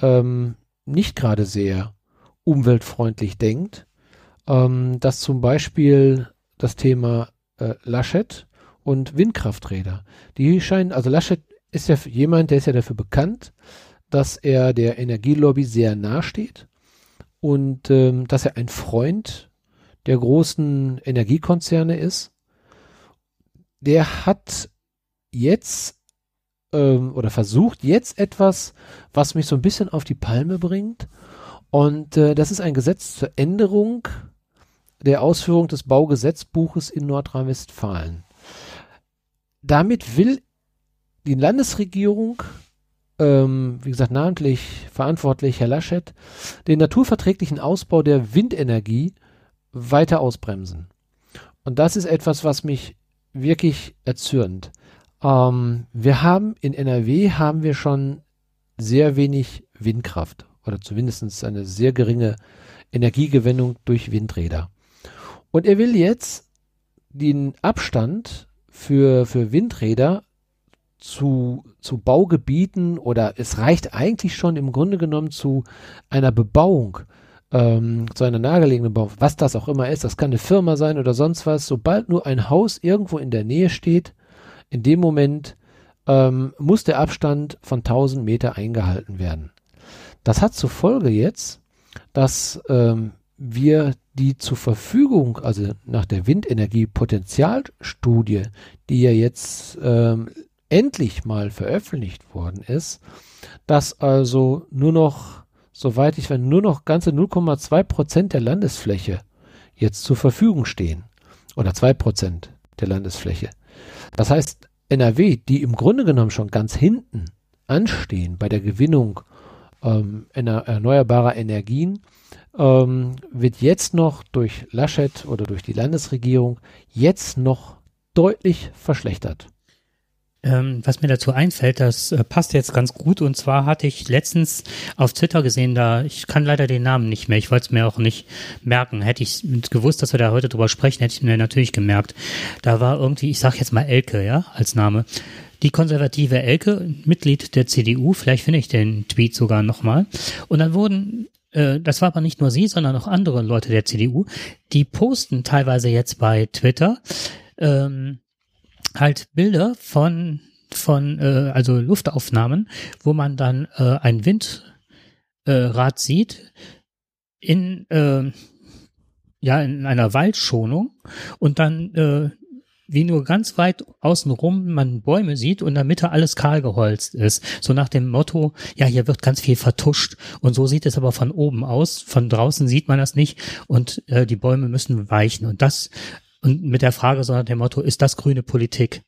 ähm, nicht gerade sehr umweltfreundlich denkt. Ähm, dass zum Beispiel das Thema äh, Laschet und Windkrafträder, die scheinen, also Laschet ist ja jemand, der ist ja dafür bekannt, dass er der Energielobby sehr nahe steht und ähm, dass er ein Freund der großen Energiekonzerne ist. Der hat jetzt ähm, oder versucht jetzt etwas, was mich so ein bisschen auf die Palme bringt. Und äh, das ist ein Gesetz zur Änderung der Ausführung des Baugesetzbuches in Nordrhein-Westfalen. Damit will die Landesregierung ähm, wie gesagt, namentlich verantwortlich Herr Laschet, den naturverträglichen Ausbau der Windenergie weiter ausbremsen. Und das ist etwas, was mich wirklich erzürnt. Ähm, wir haben in NRW haben wir schon sehr wenig Windkraft oder zumindest eine sehr geringe Energiegewinnung durch Windräder. Und er will jetzt den Abstand für, für Windräder zu, zu Baugebieten oder es reicht eigentlich schon im Grunde genommen zu einer Bebauung, ähm, zu einer nahegelegenen Bebauung, was das auch immer ist, das kann eine Firma sein oder sonst was, sobald nur ein Haus irgendwo in der Nähe steht, in dem Moment ähm, muss der Abstand von 1000 Meter eingehalten werden. Das hat zur Folge jetzt, dass ähm, wir die zur Verfügung, also nach der Windenergie-Potenzialstudie, die ja jetzt ähm, endlich mal veröffentlicht worden ist, dass also nur noch, soweit ich weiß, nur noch ganze 0,2 Prozent der Landesfläche jetzt zur Verfügung stehen. Oder 2 Prozent der Landesfläche. Das heißt, NRW, die im Grunde genommen schon ganz hinten anstehen bei der Gewinnung ähm, erneuerbarer Energien, ähm, wird jetzt noch durch Laschet oder durch die Landesregierung jetzt noch deutlich verschlechtert. Ähm, was mir dazu einfällt, das äh, passt jetzt ganz gut. Und zwar hatte ich letztens auf Twitter gesehen, da ich kann leider den Namen nicht mehr. Ich wollte es mir auch nicht merken. Hätte ich gewusst, dass wir da heute drüber sprechen, hätte ich mir natürlich gemerkt. Da war irgendwie, ich sage jetzt mal Elke, ja, als Name. Die konservative Elke, Mitglied der CDU, vielleicht finde ich den Tweet sogar nochmal. Und dann wurden äh, das war aber nicht nur sie, sondern auch andere Leute der CDU, die posten teilweise jetzt bei Twitter ähm, halt Bilder von von äh, also Luftaufnahmen, wo man dann äh, ein Windrad sieht in äh, ja in einer Waldschonung und dann äh, wie nur ganz weit außenrum man Bäume sieht und in der Mitte alles kahl geholzt ist. So nach dem Motto, ja, hier wird ganz viel vertuscht. Und so sieht es aber von oben aus. Von draußen sieht man das nicht und äh, die Bäume müssen weichen. Und das, und mit der Frage, sondern dem Motto, ist das grüne Politik?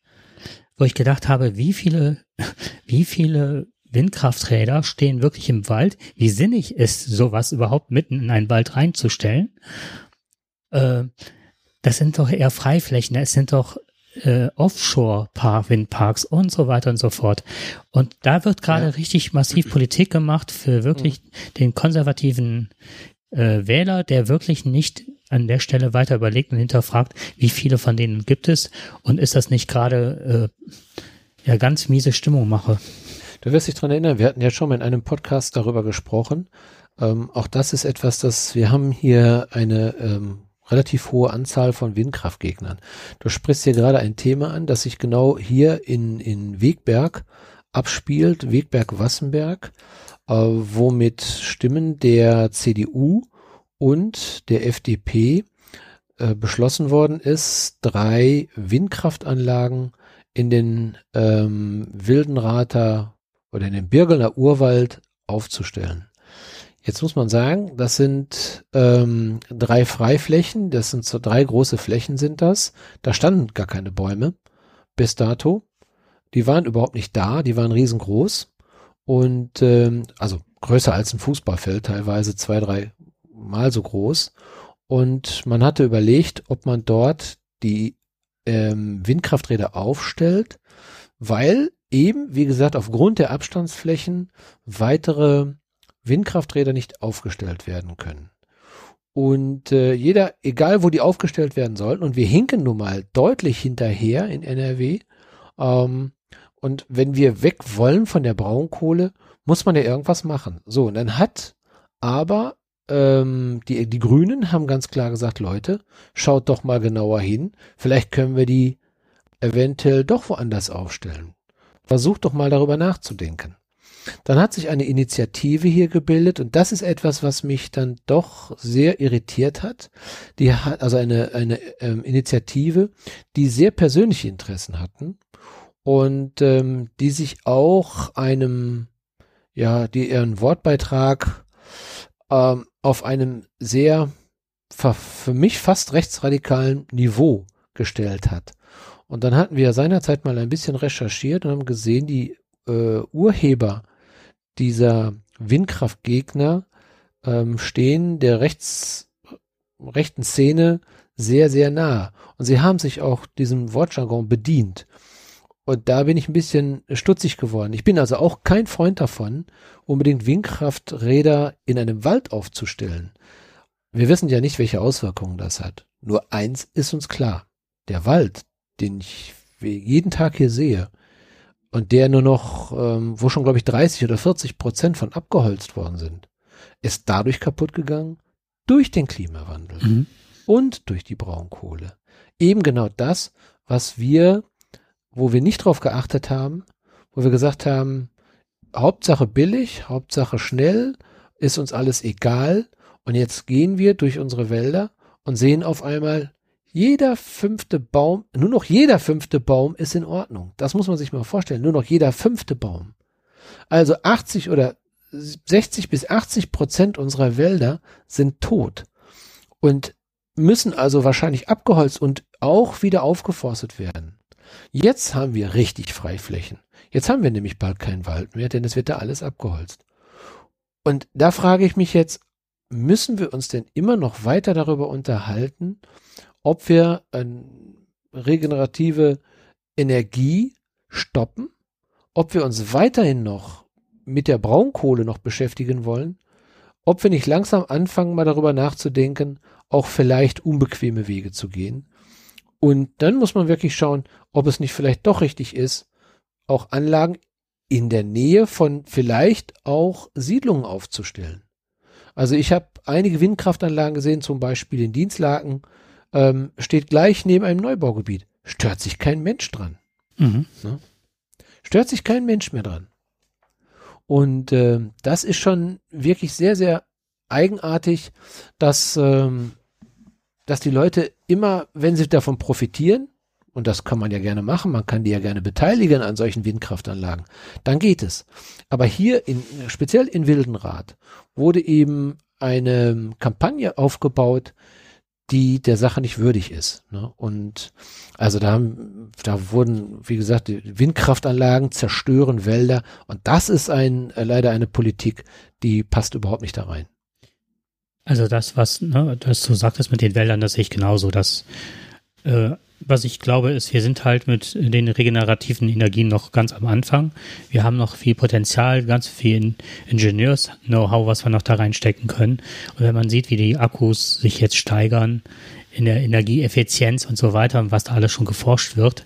Wo ich gedacht habe, wie viele, wie viele Windkrafträder stehen wirklich im Wald? Wie sinnig ist sowas überhaupt mitten in einen Wald reinzustellen? Äh, das sind doch eher Freiflächen, es sind doch äh, Offshore-Windparks und so weiter und so fort. Und da wird gerade ja. richtig massiv Politik gemacht für wirklich mhm. den konservativen äh, Wähler, der wirklich nicht an der Stelle weiter überlegt und hinterfragt, wie viele von denen gibt es und ist das nicht gerade äh, ja ganz miese Stimmung mache. Du wirst dich dran erinnern, wir hatten ja schon mal in einem Podcast darüber gesprochen. Ähm, auch das ist etwas, das wir haben hier eine ähm, relativ hohe Anzahl von Windkraftgegnern. Du sprichst hier gerade ein Thema an, das sich genau hier in, in Wegberg abspielt, Wegberg-Wassenberg, äh, wo mit Stimmen der CDU und der FDP äh, beschlossen worden ist, drei Windkraftanlagen in den ähm, Wildenrather oder in den Birgeler Urwald aufzustellen. Jetzt muss man sagen, das sind ähm, drei Freiflächen, das sind so drei große Flächen sind das. Da standen gar keine Bäume bis dato. Die waren überhaupt nicht da, die waren riesengroß und ähm, also größer als ein Fußballfeld, teilweise zwei, drei Mal so groß. Und man hatte überlegt, ob man dort die ähm, Windkrafträder aufstellt, weil eben, wie gesagt, aufgrund der Abstandsflächen weitere Windkrafträder nicht aufgestellt werden können. Und äh, jeder, egal wo die aufgestellt werden sollen, und wir hinken nun mal deutlich hinterher in NRW, ähm, und wenn wir weg wollen von der Braunkohle, muss man ja irgendwas machen. So, und dann hat aber ähm, die, die Grünen haben ganz klar gesagt, Leute, schaut doch mal genauer hin. Vielleicht können wir die eventuell doch woanders aufstellen. Versucht doch mal darüber nachzudenken. Dann hat sich eine Initiative hier gebildet und das ist etwas, was mich dann doch sehr irritiert hat. Die hat also eine, eine ähm, Initiative, die sehr persönliche Interessen hatten und ähm, die sich auch einem, ja, die ihren Wortbeitrag ähm, auf einem sehr für mich fast rechtsradikalen Niveau gestellt hat. Und dann hatten wir seinerzeit mal ein bisschen recherchiert und haben gesehen, die äh, Urheber dieser Windkraftgegner ähm, stehen der rechts, rechten Szene sehr, sehr nah. Und sie haben sich auch diesem Wortjargon bedient. Und da bin ich ein bisschen stutzig geworden. Ich bin also auch kein Freund davon, unbedingt Windkrafträder in einem Wald aufzustellen. Wir wissen ja nicht, welche Auswirkungen das hat. Nur eins ist uns klar. Der Wald, den ich jeden Tag hier sehe, und der nur noch, ähm, wo schon, glaube ich, 30 oder 40 Prozent von abgeholzt worden sind, ist dadurch kaputt gegangen, durch den Klimawandel mhm. und durch die Braunkohle. Eben genau das, was wir, wo wir nicht drauf geachtet haben, wo wir gesagt haben, Hauptsache billig, Hauptsache schnell, ist uns alles egal. Und jetzt gehen wir durch unsere Wälder und sehen auf einmal, jeder fünfte Baum, nur noch jeder fünfte Baum ist in Ordnung. Das muss man sich mal vorstellen. Nur noch jeder fünfte Baum. Also 80 oder 60 bis 80 Prozent unserer Wälder sind tot und müssen also wahrscheinlich abgeholzt und auch wieder aufgeforstet werden. Jetzt haben wir richtig Freiflächen. Jetzt haben wir nämlich bald keinen Wald mehr, denn es wird da alles abgeholzt. Und da frage ich mich jetzt, müssen wir uns denn immer noch weiter darüber unterhalten, ob wir regenerative Energie stoppen, ob wir uns weiterhin noch mit der Braunkohle noch beschäftigen wollen, ob wir nicht langsam anfangen, mal darüber nachzudenken, auch vielleicht unbequeme Wege zu gehen. Und dann muss man wirklich schauen, ob es nicht vielleicht doch richtig ist, auch Anlagen in der Nähe von vielleicht auch Siedlungen aufzustellen. Also ich habe einige Windkraftanlagen gesehen, zum Beispiel in Dienstlaken, ähm, steht gleich neben einem Neubaugebiet. Stört sich kein Mensch dran. Mhm. Ne? Stört sich kein Mensch mehr dran. Und äh, das ist schon wirklich sehr, sehr eigenartig, dass, ähm, dass die Leute immer, wenn sie davon profitieren, und das kann man ja gerne machen, man kann die ja gerne beteiligen an solchen Windkraftanlagen, dann geht es. Aber hier in, speziell in Wildenrath wurde eben eine Kampagne aufgebaut, die der Sache nicht würdig ist. Ne? Und also da, da wurden, wie gesagt, Windkraftanlagen zerstören Wälder und das ist ein äh, leider eine Politik, die passt überhaupt nicht da rein. Also das, was, ne, das du sagtest mit den Wäldern, das sehe ich genauso, dass äh, was ich glaube, ist, wir sind halt mit den regenerativen Energien noch ganz am Anfang. Wir haben noch viel Potenzial, ganz viel Ingenieurs-Know-how, was wir noch da reinstecken können. Und wenn man sieht, wie die Akkus sich jetzt steigern in der Energieeffizienz und so weiter und was da alles schon geforscht wird,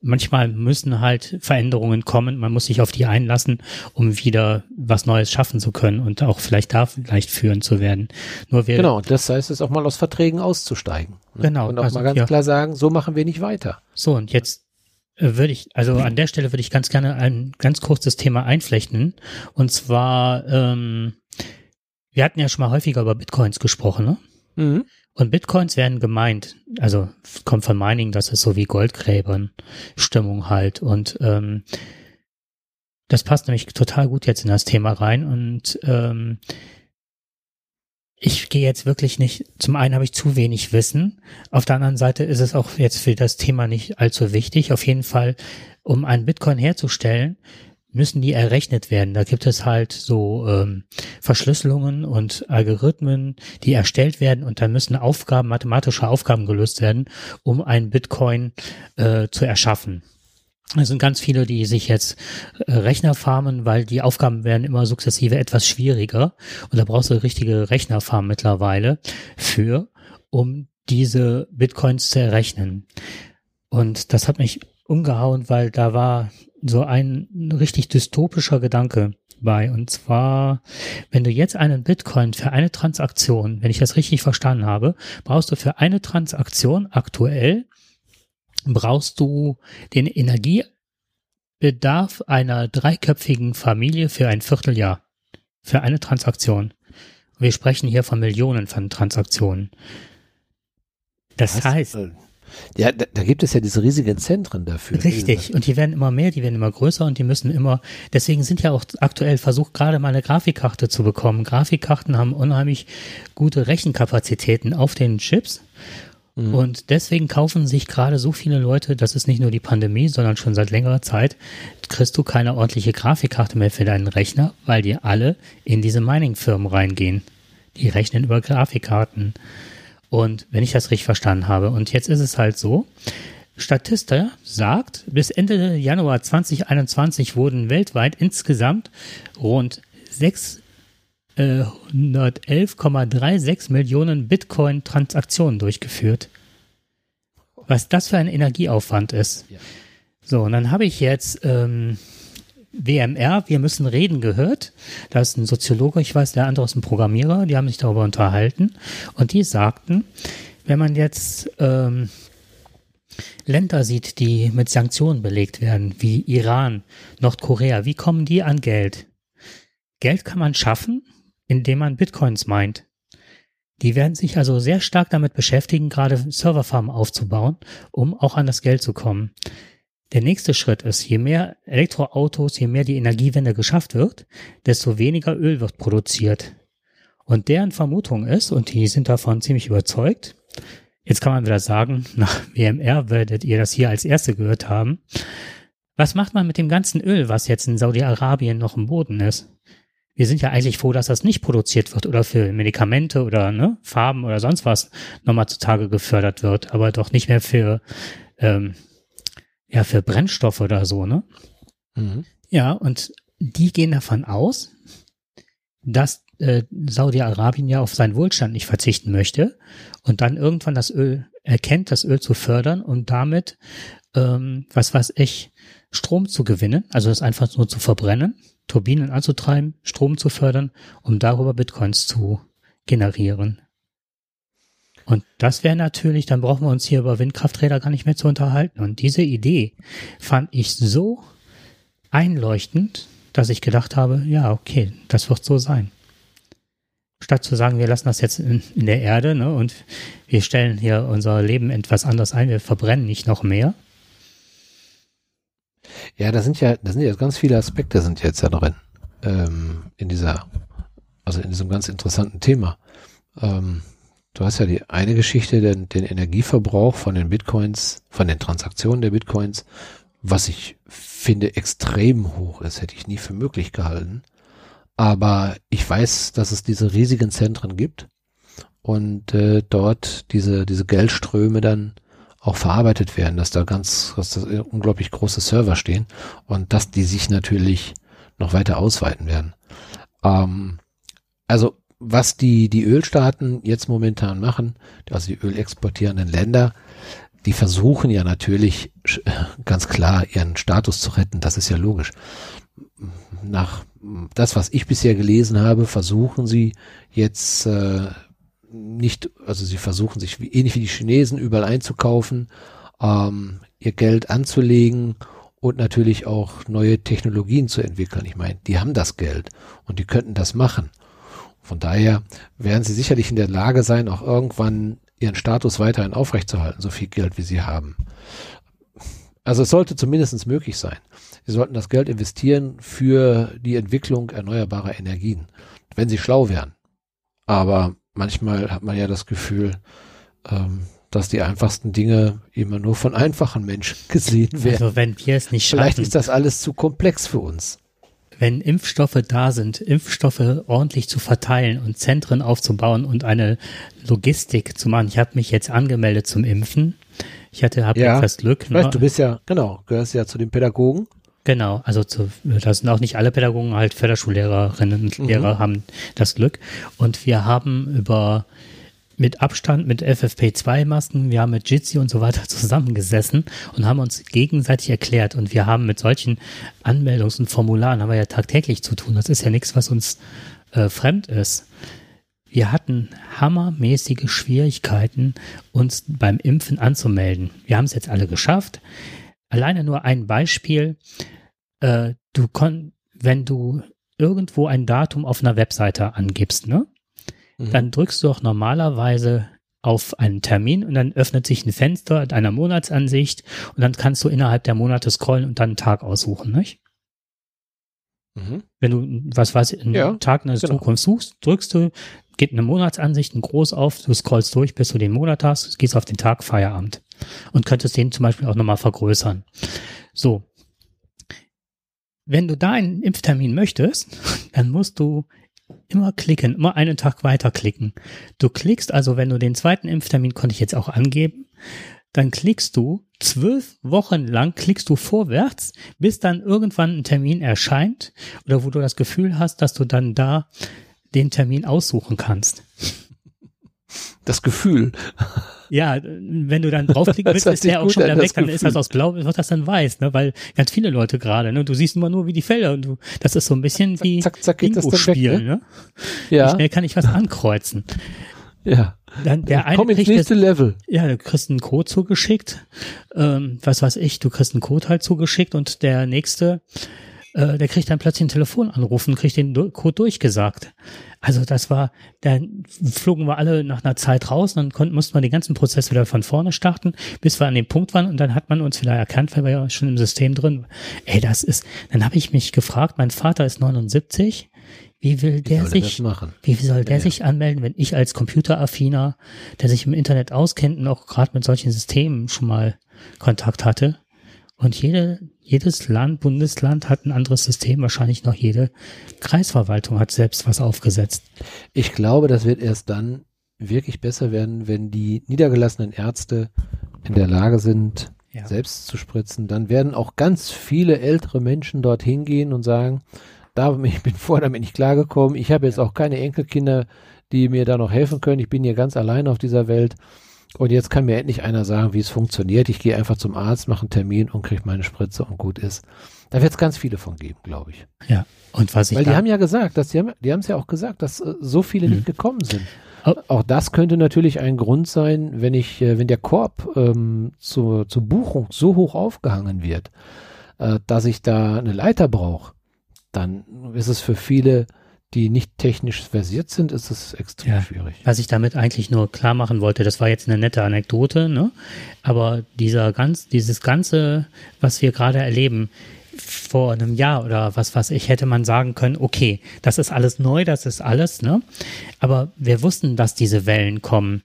manchmal müssen halt Veränderungen kommen. Man muss sich auf die einlassen, um wieder was Neues schaffen zu können und auch vielleicht da vielleicht führen zu werden. Nur wir genau, das heißt es auch mal aus Verträgen auszusteigen. Ne? Genau. Und auch also, mal ganz ja. klar sagen, so machen wir nicht weiter. So, und jetzt äh, würde ich, also an der Stelle würde ich ganz gerne ein ganz kurzes Thema einflechten. Und zwar, ähm, wir hatten ja schon mal häufiger über Bitcoins gesprochen, ne? Mhm. Und Bitcoins werden gemeint, also kommt von Mining, das ist so wie Goldgräbern, Stimmung halt. Und ähm, das passt nämlich total gut jetzt in das Thema rein. Und ähm, ich gehe jetzt wirklich nicht, zum einen habe ich zu wenig Wissen, auf der anderen Seite ist es auch jetzt für das Thema nicht allzu wichtig. Auf jeden Fall, um einen Bitcoin herzustellen, müssen die errechnet werden. Da gibt es halt so ähm, Verschlüsselungen und Algorithmen, die erstellt werden und dann müssen Aufgaben, mathematische Aufgaben gelöst werden, um einen Bitcoin äh, zu erschaffen. Es sind ganz viele, die sich jetzt äh, Rechner farmen, weil die Aufgaben werden immer sukzessive etwas schwieriger und da brauchst du richtige Rechnerfarm mittlerweile für, um diese Bitcoins zu errechnen. Und das hat mich umgehauen, weil da war so ein richtig dystopischer Gedanke bei. Und zwar, wenn du jetzt einen Bitcoin für eine Transaktion, wenn ich das richtig verstanden habe, brauchst du für eine Transaktion aktuell, brauchst du den Energiebedarf einer dreiköpfigen Familie für ein Vierteljahr. Für eine Transaktion. Wir sprechen hier von Millionen von Transaktionen. Das Was? heißt, äh, ja, da, da, gibt es ja diese riesigen Zentren dafür. Richtig. Und die werden immer mehr, die werden immer größer und die müssen immer, deswegen sind ja auch aktuell versucht, gerade mal eine Grafikkarte zu bekommen. Grafikkarten haben unheimlich gute Rechenkapazitäten auf den Chips. Mhm. Und deswegen kaufen sich gerade so viele Leute, das ist nicht nur die Pandemie, sondern schon seit längerer Zeit, kriegst du keine ordentliche Grafikkarte mehr für deinen Rechner, weil die alle in diese Mining-Firmen reingehen. Die rechnen über Grafikkarten. Und wenn ich das richtig verstanden habe, und jetzt ist es halt so, Statista sagt, bis Ende Januar 2021 wurden weltweit insgesamt rund 611,36 Millionen Bitcoin-Transaktionen durchgeführt. Was das für ein Energieaufwand ist. So, und dann habe ich jetzt ähm, WMR, wir müssen reden gehört. Da ist ein Soziologe, ich weiß, der andere ist ein Programmierer, die haben sich darüber unterhalten und die sagten, wenn man jetzt ähm, Länder sieht, die mit Sanktionen belegt werden, wie Iran, Nordkorea, wie kommen die an Geld? Geld kann man schaffen, indem man Bitcoins meint. Die werden sich also sehr stark damit beschäftigen, gerade Serverfarmen aufzubauen, um auch an das Geld zu kommen. Der nächste Schritt ist, je mehr Elektroautos, je mehr die Energiewende geschafft wird, desto weniger Öl wird produziert. Und deren Vermutung ist, und die sind davon ziemlich überzeugt, jetzt kann man wieder sagen, nach WMR werdet ihr das hier als Erste gehört haben, was macht man mit dem ganzen Öl, was jetzt in Saudi-Arabien noch im Boden ist? Wir sind ja eigentlich froh, dass das nicht produziert wird oder für Medikamente oder ne, Farben oder sonst was nochmal zutage gefördert wird, aber doch nicht mehr für ähm, ja, für Brennstoffe oder so, ne? Mhm. Ja, und die gehen davon aus, dass äh, Saudi-Arabien ja auf seinen Wohlstand nicht verzichten möchte und dann irgendwann das Öl erkennt, das Öl zu fördern und damit, ähm, was weiß ich, Strom zu gewinnen, also das einfach nur zu verbrennen, Turbinen anzutreiben, Strom zu fördern, um darüber Bitcoins zu generieren. Und das wäre natürlich, dann brauchen wir uns hier über Windkrafträder gar nicht mehr zu unterhalten. Und diese Idee fand ich so einleuchtend, dass ich gedacht habe, ja, okay, das wird so sein. Statt zu sagen, wir lassen das jetzt in, in der Erde ne, und wir stellen hier unser Leben etwas anders ein, wir verbrennen nicht noch mehr. Ja, da sind ja, da sind ja ganz viele Aspekte sind jetzt ja drin ähm, in dieser, also in diesem ganz interessanten Thema. Ähm, du hast ja die eine Geschichte, den, den Energieverbrauch von den Bitcoins, von den Transaktionen der Bitcoins, was ich finde extrem hoch ist, hätte ich nie für möglich gehalten. Aber ich weiß, dass es diese riesigen Zentren gibt und äh, dort diese, diese Geldströme dann auch verarbeitet werden, dass da ganz, dass da unglaublich große Server stehen und dass die sich natürlich noch weiter ausweiten werden. Ähm, also was die, die Ölstaaten jetzt momentan machen, also die ölexportierenden Länder, die versuchen ja natürlich ganz klar ihren Status zu retten. Das ist ja logisch. Nach das, was ich bisher gelesen habe, versuchen sie jetzt äh, nicht, also sie versuchen sich wie, ähnlich wie die Chinesen überall einzukaufen, ähm, ihr Geld anzulegen und natürlich auch neue Technologien zu entwickeln. Ich meine, die haben das Geld und die könnten das machen. Von daher werden sie sicherlich in der Lage sein, auch irgendwann ihren Status weiterhin aufrechtzuerhalten, so viel Geld wie sie haben. Also es sollte zumindest möglich sein. Sie sollten das Geld investieren für die Entwicklung erneuerbarer Energien, wenn sie schlau wären. Aber manchmal hat man ja das Gefühl, ähm, dass die einfachsten Dinge immer nur von einfachen Menschen gesehen werden. Also wenn wir es nicht schaffen. Vielleicht ist das alles zu komplex für uns. Wenn Impfstoffe da sind, Impfstoffe ordentlich zu verteilen und Zentren aufzubauen und eine Logistik zu machen. Ich habe mich jetzt angemeldet zum Impfen. Ich hatte habe ja, das Glück. Ich weiß, ne? du bist ja genau, gehörst ja zu den Pädagogen. Genau, also zu, das sind auch nicht alle Pädagogen, halt Förderschullehrerinnen und mhm. Lehrer haben das Glück. Und wir haben über mit Abstand, mit FFP2-Masken, wir haben mit Jitsi und so weiter zusammengesessen und haben uns gegenseitig erklärt. Und wir haben mit solchen Anmeldungs- und Formularen haben wir ja tagtäglich zu tun. Das ist ja nichts, was uns äh, fremd ist. Wir hatten hammermäßige Schwierigkeiten, uns beim Impfen anzumelden. Wir haben es jetzt alle geschafft. Alleine nur ein Beispiel. Äh, du kon, wenn du irgendwo ein Datum auf einer Webseite angibst, ne? Mhm. Dann drückst du auch normalerweise auf einen Termin und dann öffnet sich ein Fenster mit einer Monatsansicht und dann kannst du innerhalb der Monate scrollen und dann einen Tag aussuchen, nicht? Mhm. Wenn du, was weiß ich, einen ja, Tag in der genau. Zukunft suchst, drückst du, geht eine Monatsansicht ein groß auf, du scrollst durch, bis du den Monat hast, gehst auf den Tag Feierabend und könntest den zum Beispiel auch nochmal vergrößern. So. Wenn du da einen Impftermin möchtest, dann musst du immer klicken, immer einen Tag weiter klicken. Du klickst also, wenn du den zweiten Impftermin konnte ich jetzt auch angeben, dann klickst du zwölf Wochen lang, klickst du vorwärts, bis dann irgendwann ein Termin erscheint oder wo du das Gefühl hast, dass du dann da den Termin aussuchen kannst. Das Gefühl. Ja, wenn du dann draufklicken willst, ist der auch schon wieder weg, dann Gefühl. ist das aus Blau, wird das dann weiß, ne? Weil ganz viele Leute gerade, ne? Du siehst immer nur wie die Felder und du, das ist so ein bisschen zack, wie zack, zack, Bingo-Spiel, ne? ne? Ja. Wie schnell kann ich was ankreuzen? Ja. Dann der eine Komm ins nächste das, Level. Ja, du kriegst einen Code zugeschickt. Ähm, was weiß ich, du kriegst einen Code halt zugeschickt und der nächste, äh, der kriegt dann plötzlich einen Telefonanruf und kriegt den Code durchgesagt. Also das war, dann flogen wir alle nach einer Zeit raus, dann konnten, mussten wir den ganzen Prozess wieder von vorne starten, bis wir an dem Punkt waren und dann hat man uns wieder erkannt, weil wir ja schon im System drin. Ey, das ist, dann habe ich mich gefragt, mein Vater ist 79, wie will der wie sich, wie soll der ja, sich anmelden, wenn ich als Computeraffiner, der sich im Internet auskennt und auch gerade mit solchen Systemen schon mal Kontakt hatte, und jede, jedes Land, Bundesland hat ein anderes System. Wahrscheinlich noch jede Kreisverwaltung hat selbst was aufgesetzt. Ich glaube, das wird erst dann wirklich besser werden, wenn die niedergelassenen Ärzte in der Lage sind, ja. selbst zu spritzen, dann werden auch ganz viele ältere Menschen dorthin gehen und sagen, da, ich bin vorher damit nicht klargekommen, ich habe jetzt auch keine Enkelkinder, die mir da noch helfen können, ich bin hier ganz allein auf dieser Welt. Und jetzt kann mir endlich einer sagen, wie es funktioniert. Ich gehe einfach zum Arzt, mache einen Termin und kriege meine Spritze und gut ist. Da wird es ganz viele von geben, glaube ich. Ja. Und was ich Weil die haben ja gesagt, dass die haben, es ja auch gesagt, dass äh, so viele hm. nicht gekommen sind. Oh. Auch das könnte natürlich ein Grund sein, wenn ich, äh, wenn der Korb ähm, zur, zur Buchung so hoch aufgehangen wird, äh, dass ich da eine Leiter brauche, dann ist es für viele die nicht technisch versiert sind, ist es extrem ja, schwierig. Was ich damit eigentlich nur klar machen wollte, das war jetzt eine nette Anekdote, ne? Aber dieser ganz, dieses ganze, was wir gerade erleben, vor einem Jahr oder was was ich hätte man sagen können, okay, das ist alles neu, das ist alles, ne? Aber wir wussten, dass diese Wellen kommen.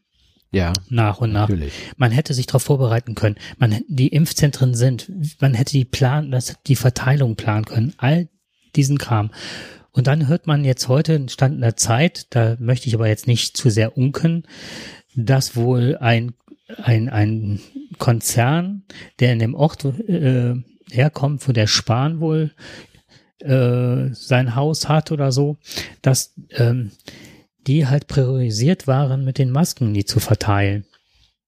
Ja. Nach und nach. Natürlich. Man hätte sich darauf vorbereiten können. Man, die Impfzentren sind, man hätte die Plan, das, die Verteilung planen können. All diesen Kram. Und dann hört man jetzt heute, Stand in der Zeit, da möchte ich aber jetzt nicht zu sehr unken, dass wohl ein, ein, ein Konzern, der in dem Ort äh, herkommt, wo der Spahn wohl äh, sein Haus hat oder so, dass ähm, die halt priorisiert waren, mit den Masken die zu verteilen.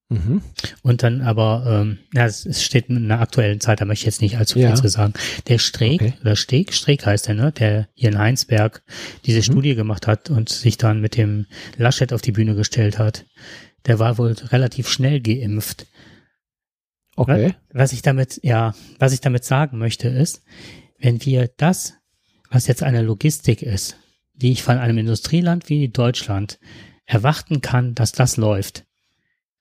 Mhm. Und dann aber, ähm, ja, es, steht in der aktuellen Zeit, da möchte ich jetzt nicht allzu viel ja. zu sagen. Der Streeck, okay. oder Steg, Streeck heißt der, ne, der hier in Heinsberg diese mhm. Studie gemacht hat und sich dann mit dem Laschet auf die Bühne gestellt hat, der war wohl relativ schnell geimpft. Okay. Was ich damit, ja, was ich damit sagen möchte ist, wenn wir das, was jetzt eine Logistik ist, die ich von einem Industrieland wie Deutschland erwarten kann, dass das läuft,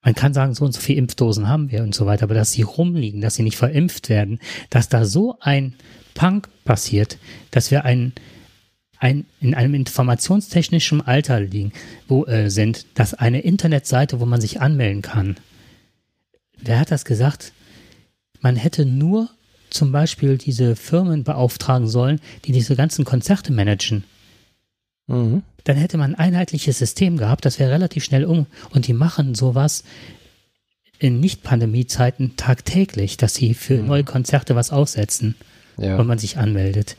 man kann sagen, so und so viele Impfdosen haben wir und so weiter, aber dass sie rumliegen, dass sie nicht verimpft werden, dass da so ein Punk passiert, dass wir ein, ein, in einem informationstechnischen Alter liegen, wo äh, sind, dass eine Internetseite, wo man sich anmelden kann. Wer hat das gesagt? Man hätte nur zum Beispiel diese Firmen beauftragen sollen, die diese ganzen Konzerte managen. Mhm. Dann hätte man ein einheitliches System gehabt, das wäre relativ schnell um. Und die machen sowas in Nicht-Pandemie-Zeiten tagtäglich, dass sie für mhm. neue Konzerte was aussetzen, ja. wenn man sich anmeldet.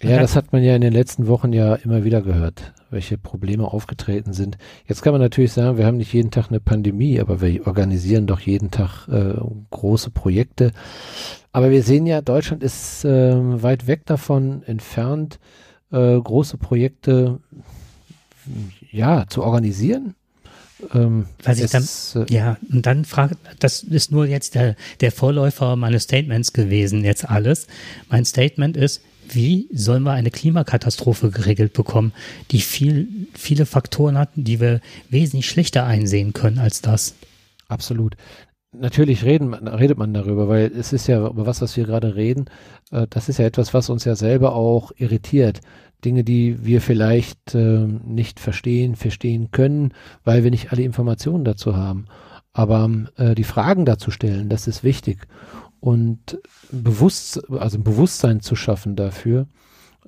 ja, das hat man ja in den letzten Wochen ja immer wieder gehört, welche Probleme aufgetreten sind. Jetzt kann man natürlich sagen, wir haben nicht jeden Tag eine Pandemie, aber wir organisieren doch jeden Tag äh, große Projekte. Aber wir sehen ja, Deutschland ist äh, weit weg davon entfernt, äh, große Projekte ja zu organisieren. Ähm, Was ich dann, äh, ja, und dann fragt, das ist nur jetzt der, der Vorläufer meines Statements gewesen, jetzt alles. Mein Statement ist, wie sollen wir eine Klimakatastrophe geregelt bekommen, die viel, viele Faktoren hat, die wir wesentlich schlechter einsehen können als das? Absolut. Natürlich reden, redet man darüber, weil es ist ja, über was, was wir gerade reden, äh, das ist ja etwas, was uns ja selber auch irritiert. Dinge, die wir vielleicht äh, nicht verstehen, verstehen können, weil wir nicht alle Informationen dazu haben. Aber äh, die Fragen dazu stellen, das ist wichtig. Und bewusst, also ein Bewusstsein zu schaffen dafür,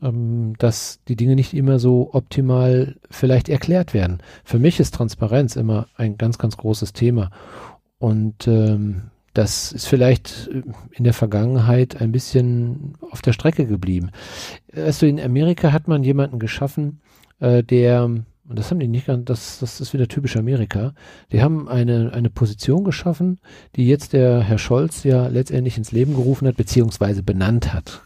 ähm, dass die Dinge nicht immer so optimal vielleicht erklärt werden. Für mich ist Transparenz immer ein ganz, ganz großes Thema. Und ähm, das ist vielleicht äh, in der Vergangenheit ein bisschen auf der Strecke geblieben. Also in Amerika hat man jemanden geschaffen, äh, der, und das haben die nicht ganz, das, das ist wieder typisch Amerika, die haben eine, eine Position geschaffen, die jetzt der Herr Scholz ja letztendlich ins Leben gerufen hat, beziehungsweise benannt hat.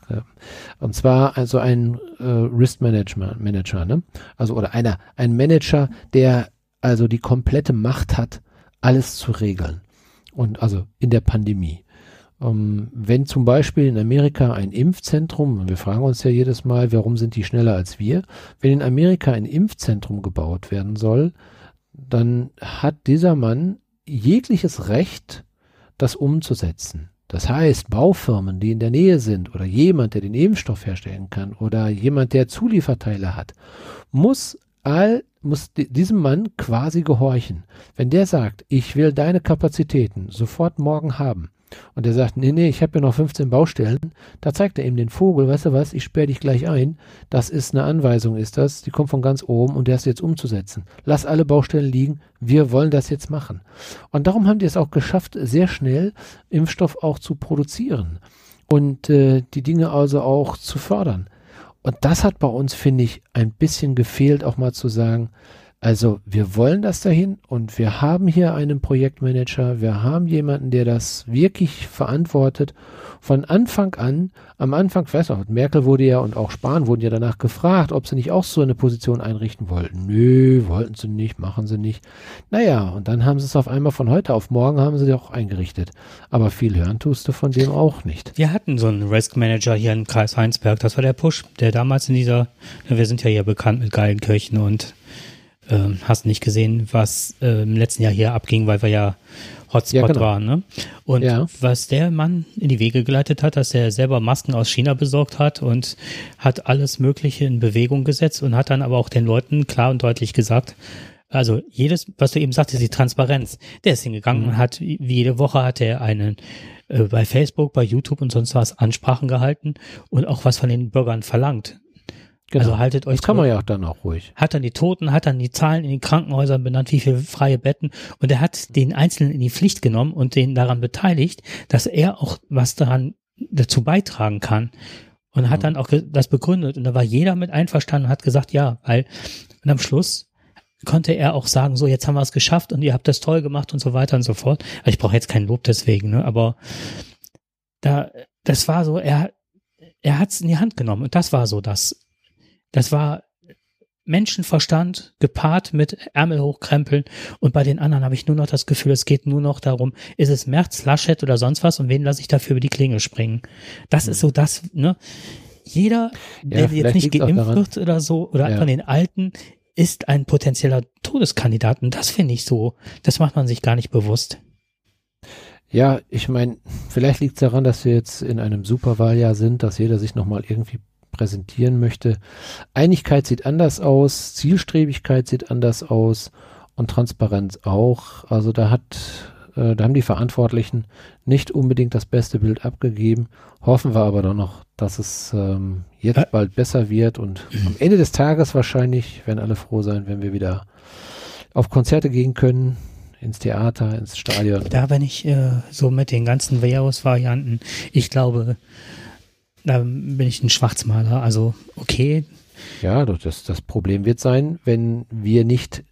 Und zwar also ein äh, Risk Manager, Manager, ne? Also oder einer, ein Manager, der also die komplette Macht hat, alles zu regeln. Und also in der Pandemie. Ähm, wenn zum Beispiel in Amerika ein Impfzentrum, wir fragen uns ja jedes Mal, warum sind die schneller als wir? Wenn in Amerika ein Impfzentrum gebaut werden soll, dann hat dieser Mann jegliches Recht, das umzusetzen. Das heißt, Baufirmen, die in der Nähe sind oder jemand, der den Impfstoff herstellen kann oder jemand, der Zulieferteile hat, muss all muss diesem Mann quasi gehorchen. Wenn der sagt, ich will deine Kapazitäten sofort morgen haben, Und der sagt, nee, nee, ich habe ja noch 15 Baustellen. Da zeigt er ihm den Vogel, weißt du was, ich sperre dich gleich ein. Das ist eine Anweisung, ist das. Die kommt von ganz oben und der ist jetzt umzusetzen. Lass alle Baustellen liegen, wir wollen das jetzt machen. Und darum haben die es auch geschafft, sehr schnell Impfstoff auch zu produzieren und äh, die Dinge also auch zu fördern. Und das hat bei uns, finde ich, ein bisschen gefehlt, auch mal zu sagen, also wir wollen das dahin und wir haben hier einen Projektmanager, wir haben jemanden, der das wirklich verantwortet. Von Anfang an, am Anfang, ich weiß auch, Merkel wurde ja und auch Spahn wurden ja danach gefragt, ob sie nicht auch so eine Position einrichten wollten. Nö, wollten sie nicht, machen sie nicht. Naja, und dann haben sie es auf einmal von heute auf morgen haben sie auch eingerichtet. Aber viel hören tust du von dem auch nicht. Wir hatten so einen Risk Manager hier im Kreis Heinsberg, das war der Push, der damals in dieser, wir sind ja hier bekannt mit geilen Kirchen und äh, hast nicht gesehen, was äh, im letzten Jahr hier abging, weil wir ja Hotspot ja, genau. waren. Ne? Und ja. was der Mann in die Wege geleitet hat, dass er selber Masken aus China besorgt hat und hat alles Mögliche in Bewegung gesetzt und hat dann aber auch den Leuten klar und deutlich gesagt, also jedes, was du eben sagtest, die Transparenz. Der ist hingegangen mhm. und hat, wie jede Woche hat er einen äh, bei Facebook, bei YouTube und sonst was Ansprachen gehalten und auch was von den Bürgern verlangt. Genau. Also haltet euch. Das kann man ja auch dann auch ruhig. Hat dann die Toten, hat dann die Zahlen in den Krankenhäusern benannt, wie viele freie Betten. Und er hat den Einzelnen in die Pflicht genommen und den daran beteiligt, dass er auch was daran dazu beitragen kann. Und hat mhm. dann auch das begründet. Und da war jeder mit einverstanden und hat gesagt, ja, weil, und am Schluss konnte er auch sagen, so, jetzt haben wir es geschafft und ihr habt das toll gemacht und so weiter und so fort. Also ich brauche jetzt kein Lob deswegen, ne, aber da, das war so, er, er hat es in die Hand genommen und das war so das das war Menschenverstand gepaart mit Ärmel hochkrempeln und bei den anderen habe ich nur noch das Gefühl, es geht nur noch darum, ist es Merz, Laschet oder sonst was und wen lasse ich dafür über die Klinge springen. Das mhm. ist so das, ne? Jeder, der ja, jetzt nicht geimpft wird oder so, oder ja. von den Alten, ist ein potenzieller Todeskandidat. Und das finde ich so, das macht man sich gar nicht bewusst. Ja, ich meine, vielleicht liegt es daran, dass wir jetzt in einem Superwahljahr sind, dass jeder sich nochmal irgendwie präsentieren möchte. Einigkeit sieht anders aus, Zielstrebigkeit sieht anders aus und Transparenz auch. Also da hat, äh, da haben die Verantwortlichen nicht unbedingt das beste Bild abgegeben. Hoffen wir aber doch noch, dass es ähm, jetzt bald besser wird und am Ende des Tages wahrscheinlich werden alle froh sein, wenn wir wieder auf Konzerte gehen können, ins Theater, ins Stadion. Da bin ich äh, so mit den ganzen Virus-Varianten. Ich glaube, da bin ich ein Schwarzmaler. Also, okay. Ja, das, das Problem wird sein, wenn wir nicht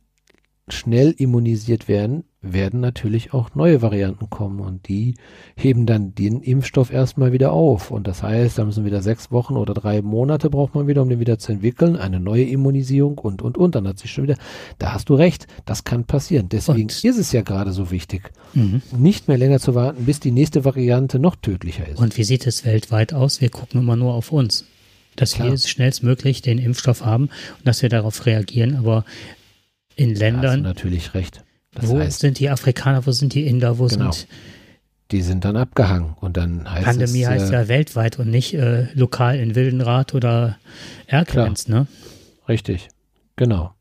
schnell immunisiert werden, werden natürlich auch neue Varianten kommen und die heben dann den Impfstoff erstmal wieder auf. Und das heißt, da müssen wieder sechs Wochen oder drei Monate braucht man wieder, um den wieder zu entwickeln, eine neue Immunisierung und, und, und. Dann hat sich schon wieder, da hast du recht, das kann passieren. Deswegen und? ist es ja gerade so wichtig, mhm. nicht mehr länger zu warten, bis die nächste Variante noch tödlicher ist. Und wie sieht es weltweit aus? Wir gucken immer nur auf uns dass Klar. wir schnellstmöglich den Impfstoff haben und dass wir darauf reagieren. Aber in Ländern. Da hast du natürlich recht. Das wo heißt, sind die Afrikaner, wo sind die Inder, wo genau. sind. Die sind dann abgehangen und dann heißt Pandemie es, heißt äh, ja weltweit und nicht äh, lokal in Wildenrath oder Erkelenz, ne? Richtig, genau.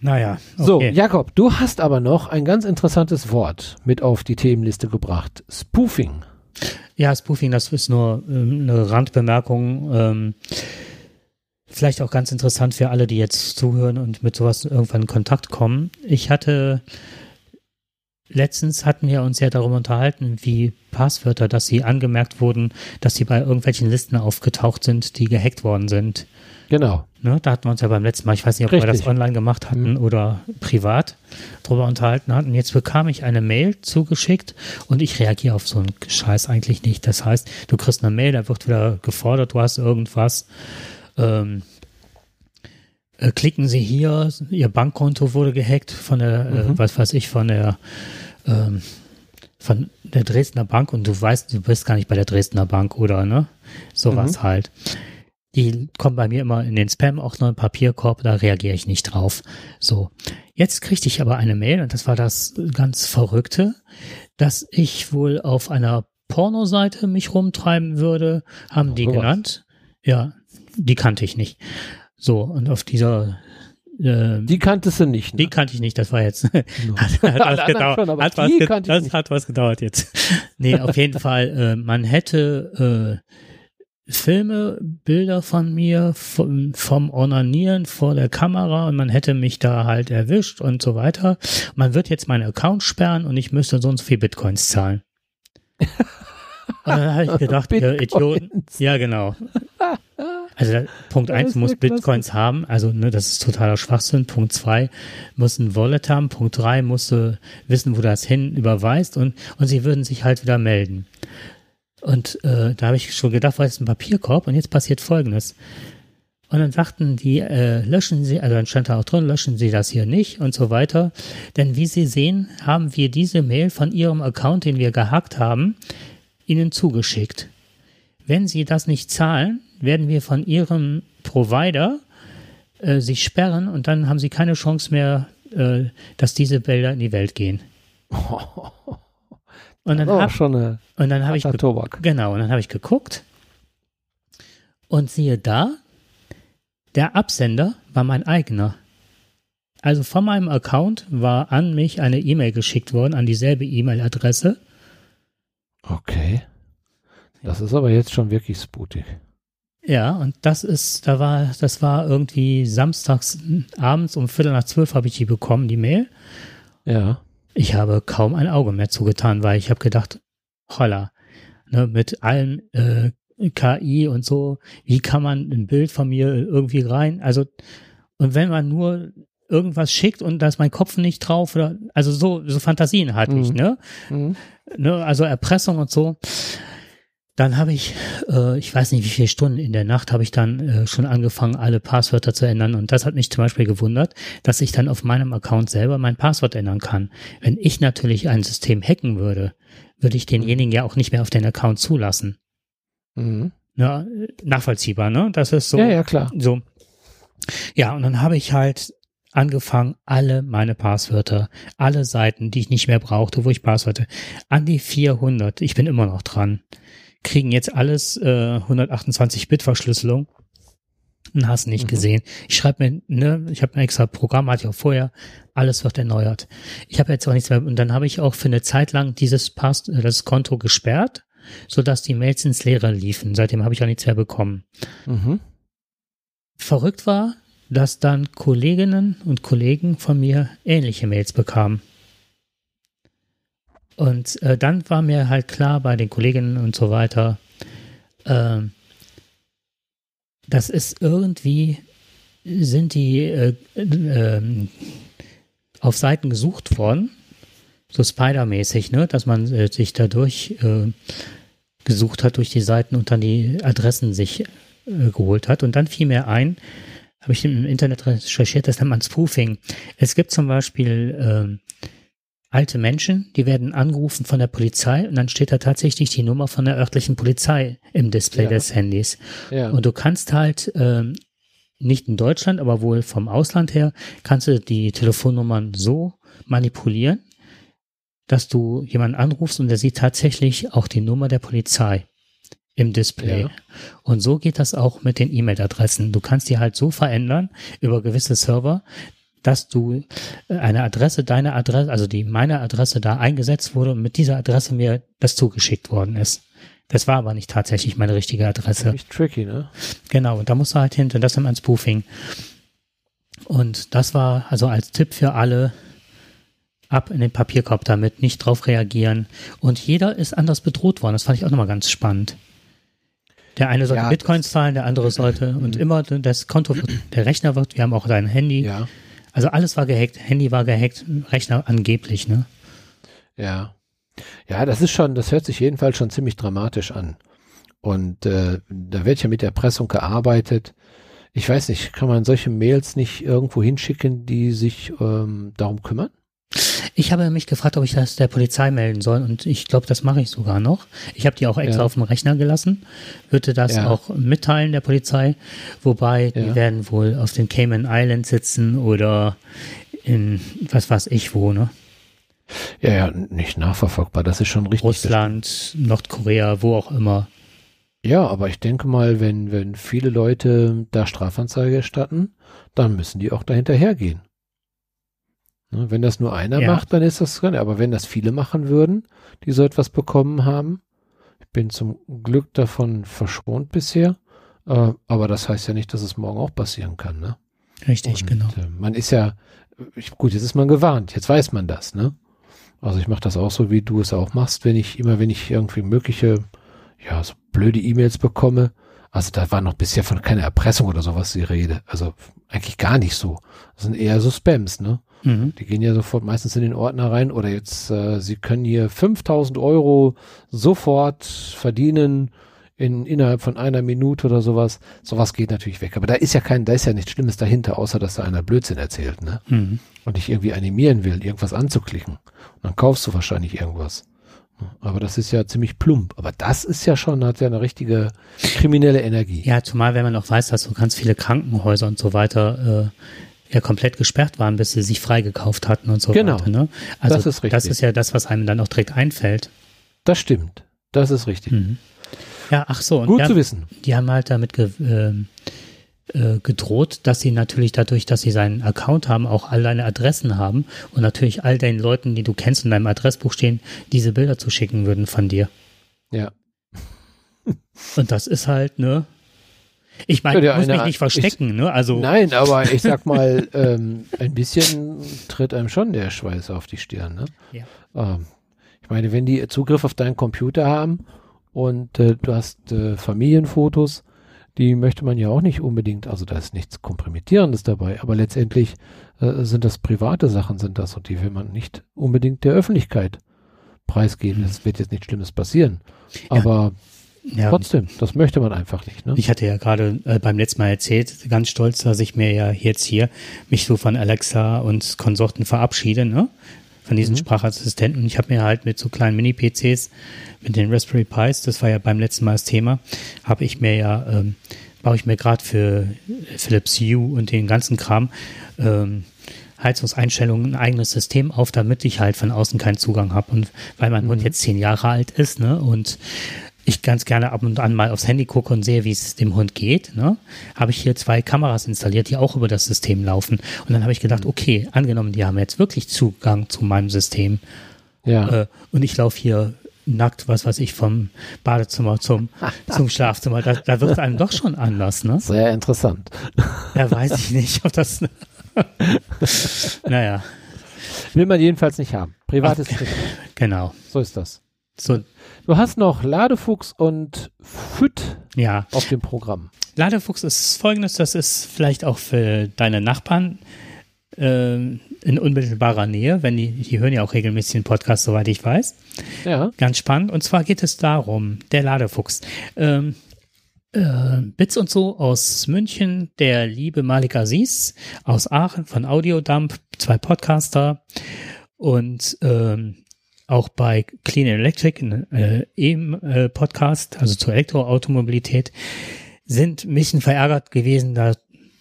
Naja. Okay. So, Jakob, du hast aber noch ein ganz interessantes Wort mit auf die Themenliste gebracht. Spoofing. Ja, Spoofing, das ist nur ähm, eine Randbemerkung. Ähm, vielleicht auch ganz interessant für alle, die jetzt zuhören und mit sowas irgendwann in Kontakt kommen. Ich hatte letztens hatten wir uns ja darüber unterhalten, wie Passwörter, dass sie angemerkt wurden, dass sie bei irgendwelchen Listen aufgetaucht sind, die gehackt worden sind. Genau. Ne, da hatten wir uns ja beim letzten Mal, ich weiß nicht, ob Richtig. wir das online gemacht hatten mhm. oder privat darüber unterhalten hatten. Jetzt bekam ich eine Mail zugeschickt und ich reagiere auf so einen Scheiß eigentlich nicht. Das heißt, du kriegst eine Mail, da wird wieder gefordert, du hast irgendwas ähm, äh, klicken Sie hier, Ihr Bankkonto wurde gehackt von der, äh, mhm. äh, was weiß ich, von der, ähm, von der Dresdner Bank und du weißt, du bist gar nicht bei der Dresdner Bank oder, ne? Sowas mhm. halt. Die kommen bei mir immer in den Spam, auch noch ein Papierkorb, da reagiere ich nicht drauf. So. Jetzt kriegte ich aber eine Mail und das war das ganz Verrückte, dass ich wohl auf einer Pornoseite mich rumtreiben würde, haben die genannt. Ja, die kannte ich nicht. So, und auf dieser äh, Die kanntest du nicht, ne? die kannte ich nicht, das war jetzt. No. hat, was gedauert. schon, hat, was ge das nicht. hat was gedauert jetzt. nee, auf jeden Fall, äh, man hätte äh, Filme, Bilder von mir vom, vom Ornanieren vor der Kamera und man hätte mich da halt erwischt und so weiter. Man wird jetzt meinen Account sperren und ich müsste so und so viel Bitcoins zahlen. Und dann habe ich gedacht, ihr Idioten. Bitcoins. Ja, genau. Also Punkt eins muss ja klasse. Bitcoins haben, also ne, das ist totaler Schwachsinn. Punkt zwei muss ein Wallet haben. Punkt drei musste wissen, wo das hin überweist und, und sie würden sich halt wieder melden. Und äh, da habe ich schon gedacht, was ist ein Papierkorb? Und jetzt passiert Folgendes. Und dann sagten die, äh, löschen Sie, also dann stand da auch drin, löschen Sie das hier nicht und so weiter. Denn wie Sie sehen, haben wir diese Mail von Ihrem Account, den wir gehackt haben, Ihnen zugeschickt. Wenn Sie das nicht zahlen, werden wir von Ihrem Provider äh, Sie sperren und dann haben Sie keine Chance mehr, äh, dass diese Bilder in die Welt gehen. Und dann Oh, hab, schon eine und dann habe ich Tobak. Genau, und dann habe ich geguckt und siehe da, der Absender war mein eigener. Also von meinem Account war an mich eine E-Mail geschickt worden, an dieselbe E-Mail-Adresse. Okay. Das ist aber jetzt schon wirklich spootig. Ja, und das ist, da war, das war irgendwie samstags abends um Viertel nach zwölf habe ich die bekommen, die Mail. Ja. Ich habe kaum ein Auge mehr zugetan, weil ich habe gedacht, holla, ne, mit allem äh, KI und so, wie kann man ein Bild von mir irgendwie rein? Also, und wenn man nur irgendwas schickt und da ist mein Kopf nicht drauf oder, also so, so Fantasien hatte ich, Mhm. ne? Mhm. ne? Also Erpressung und so. Dann habe ich, äh, ich weiß nicht, wie viele Stunden in der Nacht habe ich dann äh, schon angefangen, alle Passwörter zu ändern. Und das hat mich zum Beispiel gewundert, dass ich dann auf meinem Account selber mein Passwort ändern kann. Wenn ich natürlich ein System hacken würde, würde ich denjenigen ja auch nicht mehr auf den Account zulassen. Mhm. Ja, nachvollziehbar, ne? Das ist so. Ja, ja, klar. So. Ja, und dann habe ich halt angefangen, alle meine Passwörter, alle Seiten, die ich nicht mehr brauchte, wo ich Passwörter, an die 400, ich bin immer noch dran, kriegen jetzt alles äh, 128-Bit-Verschlüsselung. Und hast nicht Mhm. gesehen. Ich schreibe mir, ne, ich habe ein extra Programm, hatte ich auch vorher, alles wird erneuert. Ich habe jetzt auch nichts mehr, und dann habe ich auch für eine Zeit lang dieses Pass, äh, das Konto gesperrt, sodass die Mails ins Leere liefen. Seitdem habe ich auch nichts mehr bekommen Mhm. verrückt war, dass dann Kolleginnen und Kollegen von mir ähnliche Mails bekamen. Und äh, dann war mir halt klar bei den Kolleginnen und so weiter, ähm, das ist irgendwie, sind die äh, ähm, auf Seiten gesucht worden, so Spider-mäßig, ne, dass man äh, sich dadurch äh, gesucht hat durch die Seiten und dann die Adressen sich äh, geholt hat. Und dann fiel mir ein, habe ich im Internet recherchiert, das nennt man Spoofing. Es gibt zum Beispiel ähm, alte Menschen, die werden angerufen von der Polizei und dann steht da tatsächlich die Nummer von der örtlichen Polizei im Display Ja. des Handys. Ja. Und du kannst halt ähm, nicht in Deutschland, aber wohl vom Ausland her, kannst du die Telefonnummern so manipulieren, dass du jemanden anrufst und der sieht tatsächlich auch die Nummer der Polizei im Display. Ja. Und so geht das auch mit den E-Mail-Adressen. Du kannst die halt so verändern über gewisse Server, dass du äh, eine Adresse, deine Adresse, also die meine Adresse da eingesetzt wurde und mit dieser Adresse mir das zugeschickt worden ist. Das war aber nicht tatsächlich meine richtige Adresse. Ziemlich tricky, ne? Genau, und da musst du halt hinter, das nennt man Spoofing. Und das war also als Tipp für alle, ab in den Papierkorb damit, nicht drauf reagieren. Und jeder ist anders bedroht worden. Das fand ich auch nochmal ganz spannend. Der eine sollte Ja, Bitcoins zahlen, der andere sollte, und immer das Konto, wird, der Rechner wird, wir haben auch dein Handy. Ja. Also alles war gehackt, Handy war gehackt, Rechner angeblich, ne? Ja. Ja, das ist schon, das hört sich jedenfalls schon ziemlich dramatisch an. Und äh, da wird ja mit Erpressung gearbeitet. Ich weiß nicht, kann man solche Mails nicht irgendwo hinschicken, die sich ähm, darum kümmern? Ich habe mich gefragt, ob ich das der Polizei melden soll und ich glaube, das mache ich sogar noch. Ich habe die auch extra Ja. auf dem Rechner gelassen, würde das Ja. auch mitteilen der Polizei, wobei die Ja. werden wohl auf den Cayman Islands sitzen oder in was weiß ich wo, ne? Ja, ja, nicht nachverfolgbar. Das ist schon richtig. Russland, Nordkorea, wo auch immer. Ja, aber ich denke mal, wenn, wenn viele Leute da Strafanzeige erstatten, dann müssen die auch dahinterhergehen. Ne, wenn das nur einer Ja. macht, dann ist das, aber wenn das viele machen würden, die so etwas bekommen haben, ich bin zum Glück davon verschont bisher, äh, aber das heißt ja nicht, dass es morgen auch passieren kann, ne? Richtig, Und, genau. Äh, man ist ja, gut, jetzt ist man gewarnt, jetzt weiß man das, ne? Also ich mache das auch so, wie du es auch machst, wenn ich immer, wenn ich irgendwie mögliche, ja, so blöde E-Mails bekomme. Also da war noch bisher von keiner Erpressung oder sowas die Rede. Also eigentlich gar nicht so. Das sind eher so Spams, ne? Mhm. Die gehen ja sofort meistens in den Ordner rein oder jetzt, äh, sie können hier 5000 Euro sofort verdienen in, innerhalb von einer Minute oder sowas. Sowas geht natürlich weg. Aber da ist ja kein, da ist ja nichts Schlimmes dahinter, außer dass da einer Blödsinn erzählt, ne? Mhm. Und dich irgendwie animieren will, irgendwas anzuklicken. Und dann kaufst du wahrscheinlich irgendwas. Aber das ist ja ziemlich plump. Aber das ist ja schon, hat ja eine richtige kriminelle Energie. Ja, zumal wenn man auch weiß, dass so ganz viele Krankenhäuser und so weiter äh, ja komplett gesperrt waren, bis sie sich freigekauft hatten und so Genau. weiter. Ne? Also Das ist richtig. das ist ja das, was einem dann auch direkt einfällt. Das stimmt. Das ist richtig. Mhm. Ja, ach so. Und Gut ja, zu wissen. die haben halt damit ge ähm, äh, gedroht, dass sie natürlich dadurch, dass sie seinen Account haben, auch all deine Adressen haben und natürlich all den Leuten, die du kennst in deinem Adressbuch stehen, diese Bilder zu schicken würden von dir. Ja. Und das ist halt, ne? Ich meine, Ja, ich muss eine- mich nicht verstecken, ne? Also Nein, aber ich sag mal, ähm, ein bisschen tritt einem schon der Schweiß auf die Stirn. Ne? Ja. Ähm, ich meine, wenn die Zugriff auf deinen Computer haben und äh, du hast äh, Familienfotos, die möchte man ja auch nicht unbedingt, also da ist nichts Kompromittierendes dabei, aber letztendlich äh, sind das private Sachen, sind das und die will man nicht unbedingt der Öffentlichkeit preisgeben. Es wird jetzt nichts Schlimmes passieren, Ja. aber ja, trotzdem, das möchte man einfach nicht. Ne? Ich hatte ja gerade äh, beim letzten Mal erzählt, ganz stolz, dass ich mir ja jetzt hier mich so von Alexa und Konsorten verabschiede, ne? Von diesen Mhm. Sprachassistenten. Ich habe mir halt mit so kleinen Mini-PCs, mit den Raspberry Pis, das war ja beim letzten Mal das Thema, habe ich mir ja, ähm, baue ich mir gerade für Philips Hue und den ganzen Kram ähm, Heizungseinstellungen ein eigenes System auf, damit ich halt von außen keinen Zugang habe. Und weil mein Hund jetzt zehn Jahre alt ist, ne, und ich ganz gerne ab und an mal aufs Handy gucke und sehe, wie es dem Hund geht, ne, habe ich hier zwei Kameras installiert, die auch über das System laufen. Und dann habe ich gedacht, okay, angenommen, die haben jetzt wirklich Zugang zu meinem System Ja. äh, und ich laufe hier nackt, was weiß ich, vom Badezimmer zum, zum Schlafzimmer. Da, da wird es einem doch schon anders, ne? Sehr interessant. Ja, weiß ich nicht, ob das. naja, Will man jedenfalls nicht haben. Privates genau. So ist das. So, Du hast noch Ladefuchs und Füt ja. auf dem Programm. Ladefuchs ist folgendes, das ist vielleicht auch für deine Nachbarn äh, in unmittelbarer Nähe, wenn die, die hören ja auch regelmäßig den Podcast, soweit ich weiß. Ja. Ganz spannend. Und zwar geht es darum, der Ladefuchs. Ähm, äh, Bits und so aus München, der liebe Malik Aziz aus Aachen von Audiodump, zwei Podcaster und ähm, auch bei Clean Electric, äh, eben äh, Podcast, also zur Elektroautomobilität, sind ein bisschen verärgert gewesen da,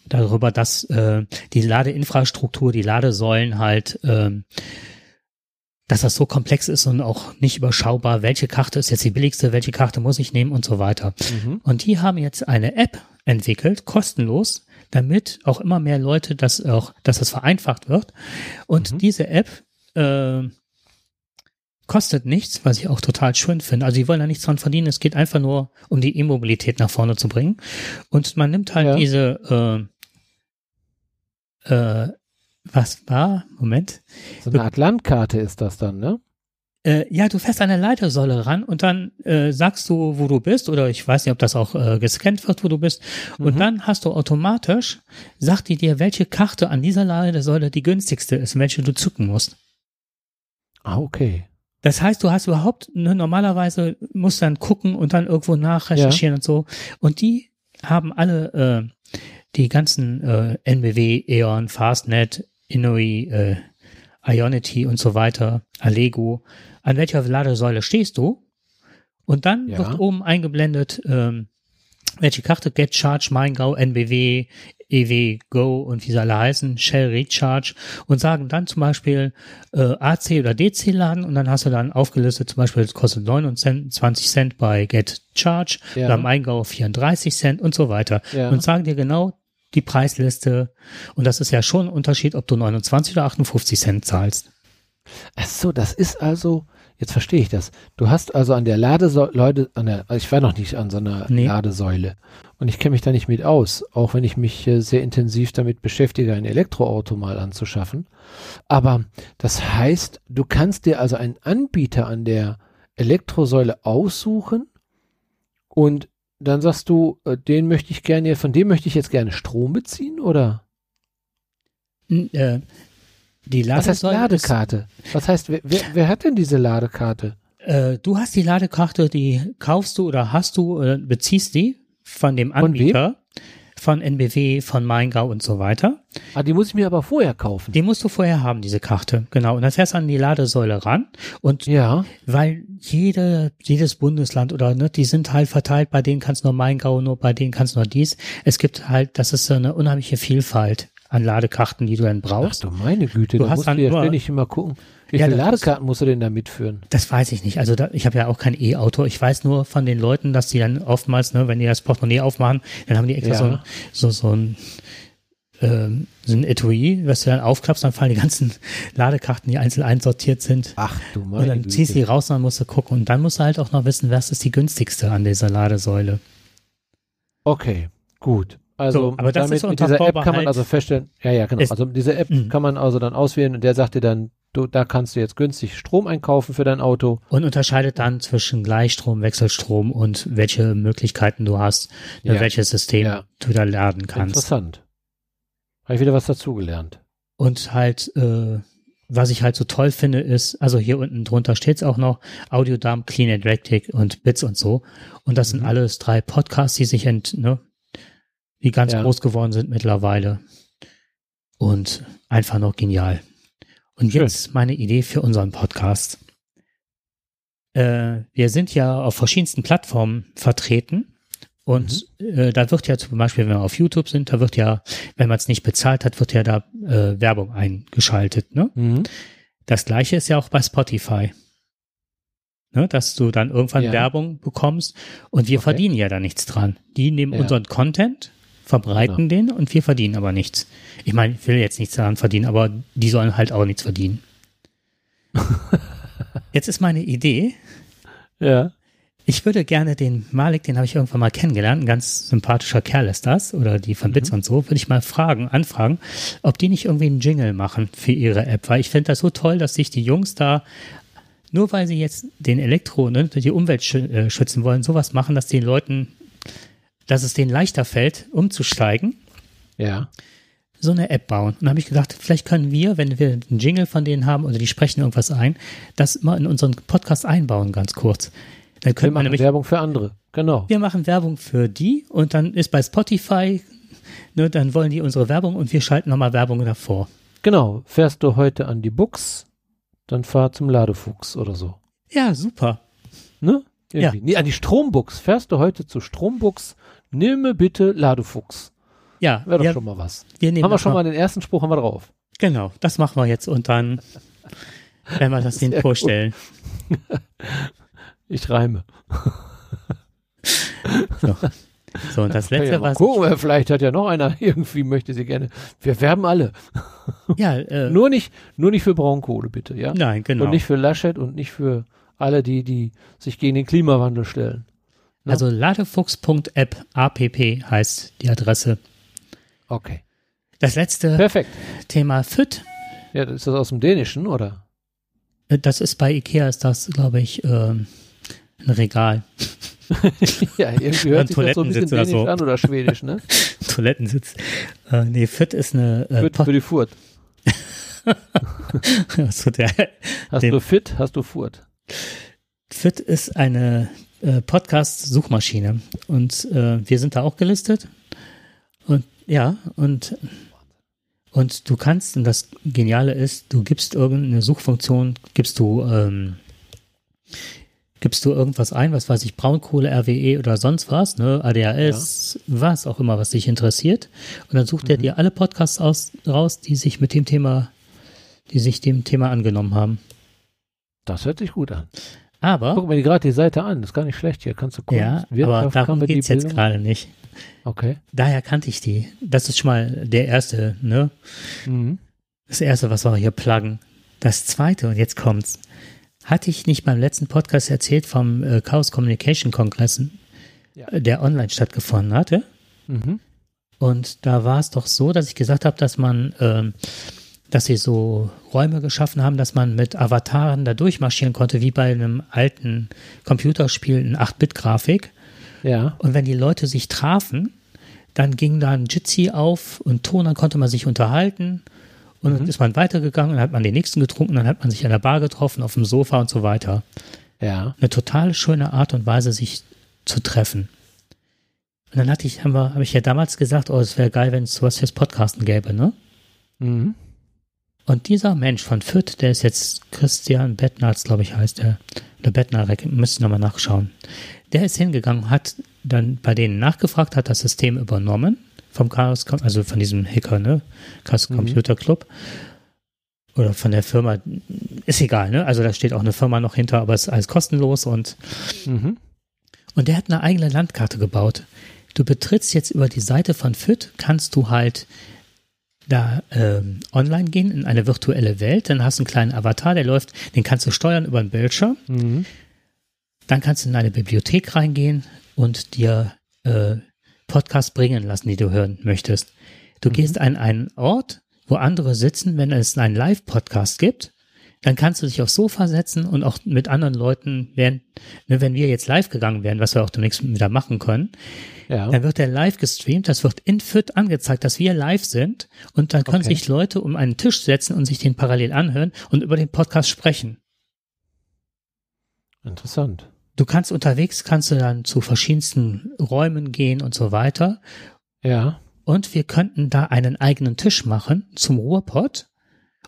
darüber, dass äh, die Ladeinfrastruktur, die Ladesäulen halt ähm, dass das so komplex ist und auch nicht überschaubar, welche Karte ist jetzt die billigste, welche Karte muss ich nehmen und so weiter. Mhm. Und die haben jetzt eine App entwickelt, kostenlos, damit auch immer mehr Leute das auch, dass das vereinfacht wird. Und Mhm. diese App äh, kostet nichts, was ich auch total schön finde. Also die wollen da nichts dran verdienen. Es geht einfach nur um die E-Mobilität nach vorne zu bringen. Und man nimmt halt Ja. diese äh, äh, was war? Moment. So eine Art Landkarte ist das dann, ne? Äh, ja, du fährst an eine Leitersäule ran und dann äh, sagst du, wo du bist, oder ich weiß nicht, ob das auch äh, gescannt wird, wo du bist. Und Mhm. dann hast du automatisch, sagt die dir, welche Karte an dieser Ladesäule die günstigste ist, welche du zücken musst. Ah, okay. Das heißt, du hast überhaupt, ne, normalerweise musst dann gucken und dann irgendwo nachrecherchieren und so. Und die haben alle äh, die ganzen äh, NBW, E.ON, Fastnet, Inui, äh, Ionity und so weiter, Allego. An welcher Ladesäule stehst du? Und dann Ja. wird oben eingeblendet, ähm, welche Karte, Get Charge, MeinGau, NBW, EW Go und wie sie alle heißen, Shell Recharge und sagen dann zum Beispiel äh, AC oder DC laden und dann hast du dann aufgelistet, zum Beispiel das kostet 29 Cent bei Get Charge Ja. oder MeinGau 34 Cent und so weiter Ja. und sagen dir genau die Preisliste und das ist ja schon ein Unterschied, ob du 29 oder 58 Cent zahlst. Ach so, das ist also, jetzt verstehe ich das. Du hast also an der Ladesäule, Leute, an der, also ich war noch nicht an so einer Nee. Ladesäule und ich kenne mich da nicht mit aus, auch wenn ich mich äh, sehr intensiv damit beschäftige, ein Elektroauto mal anzuschaffen. Aber das heißt, du kannst dir also einen Anbieter an der Elektrosäule aussuchen und dann sagst du, äh, den möchte ich gerne, von dem möchte ich jetzt gerne Strom beziehen oder? N- Äh, die Was heißt Ladesäule Ladekarte? Was heißt, wer, wer, wer hat denn diese Ladekarte? Äh, du hast die Ladekarte, die kaufst du oder hast du oder beziehst die von dem Von? Anbieter, von NBW, von Maingau und so weiter. Ah, die muss ich mir aber vorher kaufen. Die musst du vorher haben, diese Karte. Genau. Und dann fährst du an die Ladesäule ran. Und Ja, weil jede, jedes Bundesland oder ne, die sind halt verteilt, bei denen kannst du nur Maingau, nur bei denen kannst du nur dies. Es gibt halt, das ist so eine unheimliche Vielfalt an Ladekarten, die du dann ach brauchst. du meine Güte, Du hast musst dann du ja ständig immer gucken. Wie Ja, viele Ladekarten musst du denn da mitführen? Das weiß ich nicht. Also da, ich habe ja auch kein E-Auto. Ich weiß nur von den Leuten, dass die dann oftmals, ne, wenn die das Portemonnaie aufmachen, dann haben die extra Ja. so, ein- so, so ein ähm, so ein Etui, was du dann aufklappst, dann fallen die ganzen Ladekarten, die einzeln einsortiert sind. Ach du Und meine dann Güte. ziehst du die raus und dann musst du gucken. Und dann musst du halt auch noch wissen, was ist die günstigste an dieser Ladesäule. Okay, gut. Also So, aber das damit ist mit dieser App kann man also feststellen, ja, ja, genau. Also diese App Mhm. kann man also dann auswählen und der sagt dir dann, du, da kannst du jetzt günstig Strom einkaufen für dein Auto. Und unterscheidet dann zwischen Gleichstrom, Wechselstrom und welche Möglichkeiten du hast, Ja. welches System Ja. du da laden kannst. Interessant. Habe ich wieder was dazugelernt. Und halt, äh, was ich halt so toll finde, ist, also hier unten drunter steht's auch noch, Audiodump, Clean Electric und Bits und so. Und das sind Mhm. alles drei Podcasts, die sich ent, ne, die ganz Ja. groß geworden sind mittlerweile. Und einfach noch genial. Und Schön. jetzt meine Idee für unseren Podcast. Äh, wir sind ja auf verschiedensten Plattformen vertreten. Und äh, da wird ja zum Beispiel, wenn wir auf YouTube sind, da wird ja, wenn man es nicht bezahlt hat, wird ja da äh, Werbung eingeschaltet. Ne? Mhm. Das gleiche ist ja auch bei Spotify. Ne, dass du dann irgendwann Ja. Werbung bekommst und wir Okay. verdienen ja da nichts dran. Die nehmen Ja. Unseren Content, verbreiten den und wir verdienen aber nichts. Ich meine, ich will jetzt nichts daran verdienen, aber die sollen halt auch nichts verdienen. jetzt ist meine Idee, Ja. ich würde gerne den Malik, den habe ich irgendwann mal kennengelernt, ein ganz sympathischer Kerl ist das, oder die von Bits und so, würde ich mal fragen, anfragen, ob die nicht irgendwie einen Jingle machen für ihre App, weil ich finde das so toll, dass sich die Jungs da, nur weil sie jetzt den Elektro, ne, die Umwelt äh, schützen wollen, sowas machen, dass den Leuten, dass es denen leichter fällt, umzusteigen, Ja. so eine App bauen. Und dann habe ich gedacht, vielleicht können wir, wenn wir einen Jingle von denen haben oder die sprechen irgendwas ein, das mal in unseren Podcast einbauen, ganz kurz. Dann Wir könnte man machen nämlich Werbung für andere. Genau. wir machen Werbung für die und dann ist bei Spotify, ne, dann wollen die unsere Werbung und wir schalten nochmal Werbung davor. Genau. Fährst du heute an die Bux, dann fahr zum Ladefuchs oder so. Ja, super. Ne? Irgendwie. Nee, an die Strombuchs. Fährst du heute zu Strombuchs, nimme bitte Ladefuchs. Ja, Wäre doch wir, schon mal was. wir nehmen Haben wir schon mal den ersten Spruch haben wir drauf. Genau, das machen wir jetzt und dann werden wir das denen vorstellen. Ich reime. So. so, und das ja letzte, mal was gucken, vielleicht hat ja noch einer irgendwie möchte sie gerne. Wir werben alle. ja, äh, Nur nicht, nur nicht für Braunkohle, bitte, ja? nein, genau. Und nicht für Laschet und nicht für alle, die, die sich gegen den Klimawandel stellen. ne? Also ladefuchs.app, app heißt die Adresse. Okay. Das letzte Perfekt. Thema FIT, Ja, ist das aus dem Dänischen, oder? äh, das ist bei Ikea, ist das, glaube ich, ähm, ein Regal. ja, irgendwie hört sich das so ein bisschen dänisch so. an oder schwedisch, ne? Toilettensitz. Äh, nee, FIT ist eine äh, Für, Pod- für die Furt. also der, Hast du Fit, hast du Furt. FIT ist eine äh, Podcast-Suchmaschine und äh, wir sind da auch gelistet. Und ja, und, und du kannst, und das Geniale ist, du gibst irgendeine Suchfunktion, gibst du, ähm, gibst du irgendwas ein, was weiß ich, Braunkohle, RWE oder sonst was, ne, ADHS, ja. was auch immer, was dich interessiert. Und dann sucht mhm. er dir alle Podcasts aus, raus, die sich mit dem Thema, die sich dem Thema angenommen haben. Das hört sich gut an. Aber. Guck mal gerade die Seite an, das ist gar nicht schlecht hier. Kannst du gucken. Ja, aber darum geht es jetzt gerade nicht. Okay. Daher kannte ich die. Das ist schon mal der erste, ne? Mhm. Das erste, was wir hier pluggen. Das zweite, und jetzt kommt's. Hatte ich nicht beim letzten Podcast erzählt vom äh, Chaos Communication Kongress, ja. der online stattgefunden hatte? Mhm. Und da war es doch so, dass ich gesagt habe, dass man, ähm, dass sie so Räume geschaffen haben, dass man mit Avataren da durchmarschieren konnte, wie bei einem alten Computerspiel in 8-Bit-Grafik. Ja. Und wenn die Leute sich trafen, dann ging da ein Jitsi auf und Ton, dann konnte man sich unterhalten. Und mhm. dann ist man weitergegangen, dann hat man den nächsten getrunken, dann hat man sich an der Bar getroffen, auf dem Sofa und so weiter. Ja. Eine total schöne Art und Weise, sich zu treffen. Und dann hatte ich, haben wir, habe ich ja damals gesagt, oh, es wäre geil, wenn es sowas fürs Podcasten gäbe, ne? Mhm. Und dieser Mensch von Fürth, der ist jetzt Christian Bettnarz, glaube ich, heißt er. Oder Bettner, müsste ich nochmal nachschauen. Der ist hingegangen, hat dann bei denen nachgefragt, hat das System übernommen vom Chaos, also von diesem Hacker, ne? Chaos mhm. Computer Club. Oder von der Firma, ist egal, ne? Also da steht auch eine Firma noch hinter, aber es ist alles kostenlos und, mhm. und der hat eine eigene Landkarte gebaut. Du betrittst jetzt über die Seite von FIT, kannst du halt da ähm, online gehen in eine virtuelle Welt, dann hast du einen kleinen Avatar, der läuft, den kannst du steuern über den Bildschirm. Mhm. Dann kannst du in eine Bibliothek reingehen und dir äh, Podcasts bringen lassen, die du hören möchtest. Du mhm. gehst an einen Ort, wo andere sitzen, wenn es einen Live-Podcast gibt. Dann kannst du dich aufs Sofa setzen und auch mit anderen Leuten, während, ne, wenn wir jetzt live gegangen wären, was wir auch demnächst wieder machen können, ja. dann wird der live gestreamt, das wird in FIT angezeigt, dass wir live sind und dann können okay. sich Leute um einen Tisch setzen und sich den parallel anhören und über den Podcast sprechen. Interessant. Du kannst unterwegs, kannst du dann zu verschiedensten Räumen gehen und so weiter. Ja. Und wir könnten da einen eigenen Tisch machen zum Ruhrpott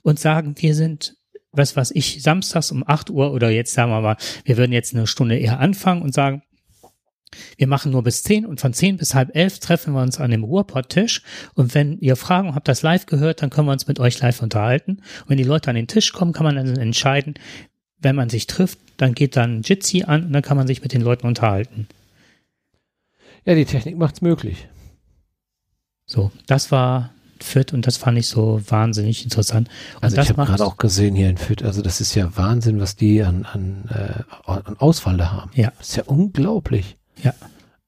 und sagen, wir sind, was was ich, samstags um 8 Uhr oder jetzt sagen wir mal, wir würden jetzt eine Stunde eher anfangen und sagen, wir machen nur bis 10 und von 10 bis halb 11 treffen wir uns an dem Ruhrpott-Tisch und wenn ihr Fragen habt das live gehört, dann können wir uns mit euch live unterhalten. Und wenn die Leute an den Tisch kommen, kann man dann entscheiden, wenn man sich trifft, dann geht dann Jitsi an und dann kann man sich mit den Leuten unterhalten. Ja, die Technik macht's möglich. So, das war Fit und das fand ich so wahnsinnig interessant. Und also ich habe gerade auch gesehen hier in Fit, also das ist ja Wahnsinn, was die an, an, äh, an Ausfall da haben. Ja. Das ist ja unglaublich. Ja.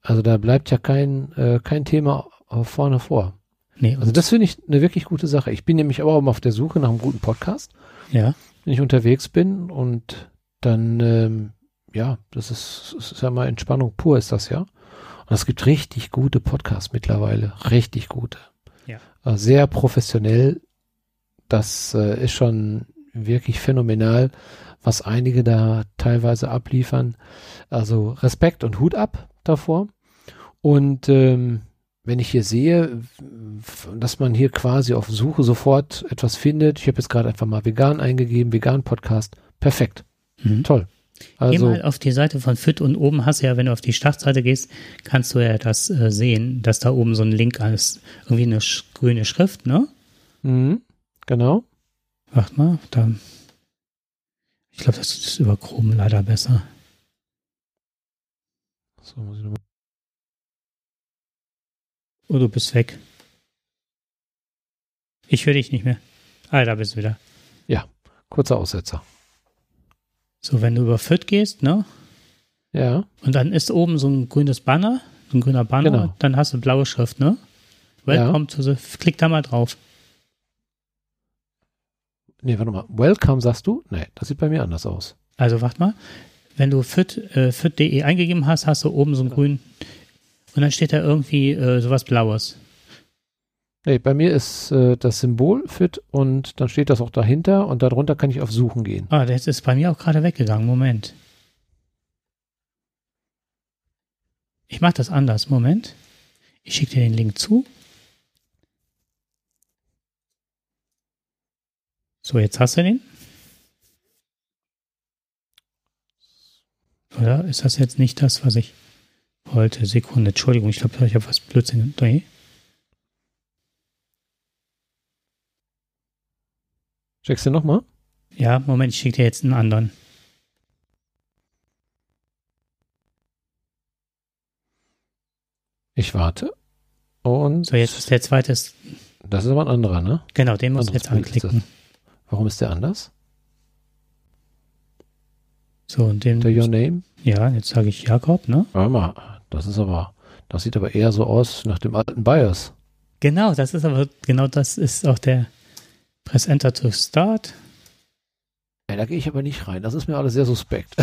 Also da bleibt ja kein, äh, kein Thema vorne vor. Nee, also das finde ich eine wirklich gute Sache. Ich bin nämlich aber auch auf der Suche nach einem guten Podcast. Ja wenn ich unterwegs bin und dann, ähm, ja, das ist, das ist ja mal Entspannung pur ist das ja. Und es gibt richtig gute Podcasts mittlerweile, richtig gute. Ja. Also sehr professionell. Das äh, ist schon wirklich phänomenal, was einige da teilweise abliefern. Also Respekt und Hut ab davor. Und ähm, wenn ich hier sehe, dass man hier quasi auf Suche sofort etwas findet, ich habe jetzt gerade einfach mal vegan eingegeben, vegan Podcast, perfekt, mhm. toll. Also, Geh mal auf die Seite von Fit und oben hast du ja, wenn du auf die Startseite gehst, kannst du ja das äh, sehen, dass da oben so ein Link ist, irgendwie eine sch grüne Schrift, ne? Mhm, genau. Warte mal, da. Ich glaube, das ist über Chrome leider besser. So, muss ich nochmal. Oh, du bist weg. Ich höre dich nicht mehr. Ah, da bist du wieder. Ja, kurzer Aussetzer. So, wenn du über Fürth gehst, ne? Ja. Und dann ist oben so ein grünes Banner, so ein grüner Banner, genau. dann hast du blaue Schrift, ne? Welcome ja. to the, klick da mal drauf. Nee, warte mal. Welcome sagst du? Nee, das sieht bei mir anders aus. Also, warte mal. Wenn du fit.de äh, fit eingegeben hast, hast du oben so einen grünen und dann steht da irgendwie äh, sowas Blaues. Nee, bei mir ist äh, das Symbol fit und dann steht das auch dahinter und darunter kann ich auf Suchen gehen. Ah, das ist bei mir auch gerade weggegangen. Moment. Ich mache das anders. Moment. Ich schicke dir den Link zu. So, jetzt hast du den. Oder ist das jetzt nicht das, was ich wollte? Sekunde, Entschuldigung, ich glaube, ich habe was Blödsinn. Nee. Checkst du nochmal? Ja, Moment, ich schicke dir jetzt einen anderen. Ich warte. Und. So, jetzt ist der zweite. Das ist aber ein anderer, ne? Genau, den muss ich jetzt anklicken. Warum ist der anders? So, und den. Der Your Name? Ja, jetzt sage ich Jakob, ne? Warte mal, das ist aber, das sieht aber eher so aus nach dem alten BIOS. Genau, das ist aber, genau das ist auch der Press Enter to Start. Ja, da gehe ich aber nicht rein. Das ist mir alles sehr suspekt.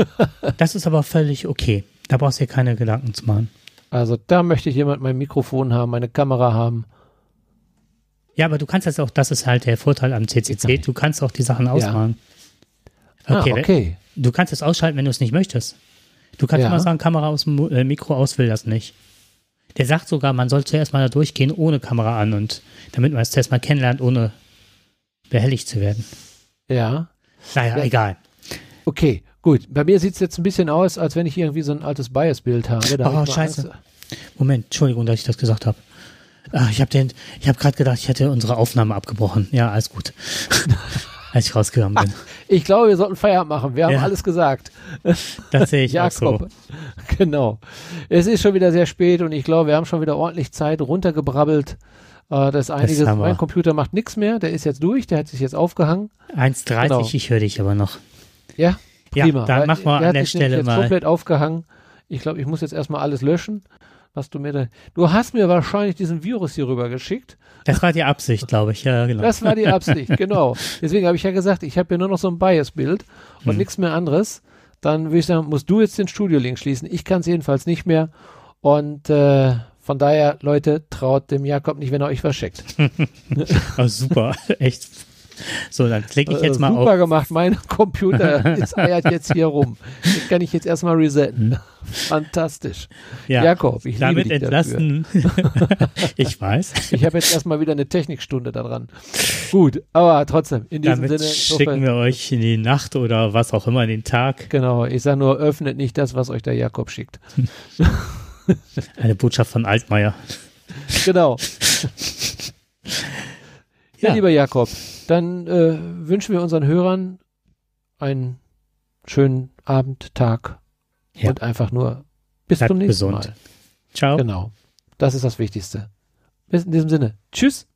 das ist aber völlig okay. Da brauchst du dir keine Gedanken zu machen. Also da möchte ich jemand mein Mikrofon haben, meine Kamera haben. Ja, aber du kannst das auch, das ist halt der Vorteil am CCC, du kannst auch die Sachen ausmachen. Ja. Okay, ah, okay. Du kannst es ausschalten, wenn du es nicht möchtest. Du kannst ja. immer sagen, Kamera aus dem äh, Mikro aus will das nicht. Der sagt sogar, man soll zuerst mal da durchgehen ohne Kamera an und damit man es zuerst mal kennenlernt, ohne behelligt zu werden. Ja. Naja, ja. egal. Okay, gut. Bei mir sieht es jetzt ein bisschen aus, als wenn ich irgendwie so ein altes Bias-Bild habe. Da oh, hab scheiße. Moment, Entschuldigung, dass ich das gesagt habe. Ach, ich habe den, ich habe gerade gedacht, ich hätte unsere Aufnahme abgebrochen. Ja, alles gut. Als ich rausgegangen bin. ich glaube, wir sollten Feierabend machen. Wir haben ja. alles gesagt. Das sehe ich Jakob. auch so. Genau. Es ist schon wieder sehr spät und ich glaube, wir haben schon wieder ordentlich Zeit runtergebrabbelt. Äh, das ist einiges. Das mein Computer macht nichts mehr. Der ist jetzt durch. Der hat sich jetzt aufgehangen. 1,30, genau. ich höre dich aber noch. Ja, prima. Ja, dann machen wir an der Stelle jetzt mal. komplett aufgehangen. Ich glaube, ich muss jetzt erstmal alles löschen, was du mir da. Du hast mir wahrscheinlich diesen Virus hier rüber geschickt. Das war die Absicht, glaube ich. Ja, genau. Das war die Absicht, genau. Deswegen habe ich ja gesagt, ich habe hier nur noch so ein Bias-Bild und hm. nichts mehr anderes. Dann würde ich sagen, musst du jetzt den Studio-Link schließen. Ich kann es jedenfalls nicht mehr. Und äh, von daher, Leute, traut dem Jakob nicht, wenn er euch verschickt. oh, super, echt. So, dann klicke ich jetzt äh, mal super auf. Super gemacht, mein Computer ist eiert jetzt hier rum. Den kann ich jetzt erstmal resetten. Hm. Fantastisch. Ja, Jakob, ich damit liebe dich entlasten. ich weiß. Ich habe jetzt erstmal wieder eine Technikstunde daran. Gut, aber trotzdem, in diesem damit Sinne. Schicken wir euch in die Nacht oder was auch immer in den Tag. Genau, ich sage nur, öffnet nicht das, was euch der Jakob schickt. Eine Botschaft von Altmaier. Genau. ja, ja, lieber Jakob, dann äh, wünschen wir unseren Hörern einen schönen Abend, Tag ja. und einfach nur bis Bleibt zum nächsten gesund. Mal. Ciao. Genau. Das ist das Wichtigste. Bis in diesem Sinne. Tschüss.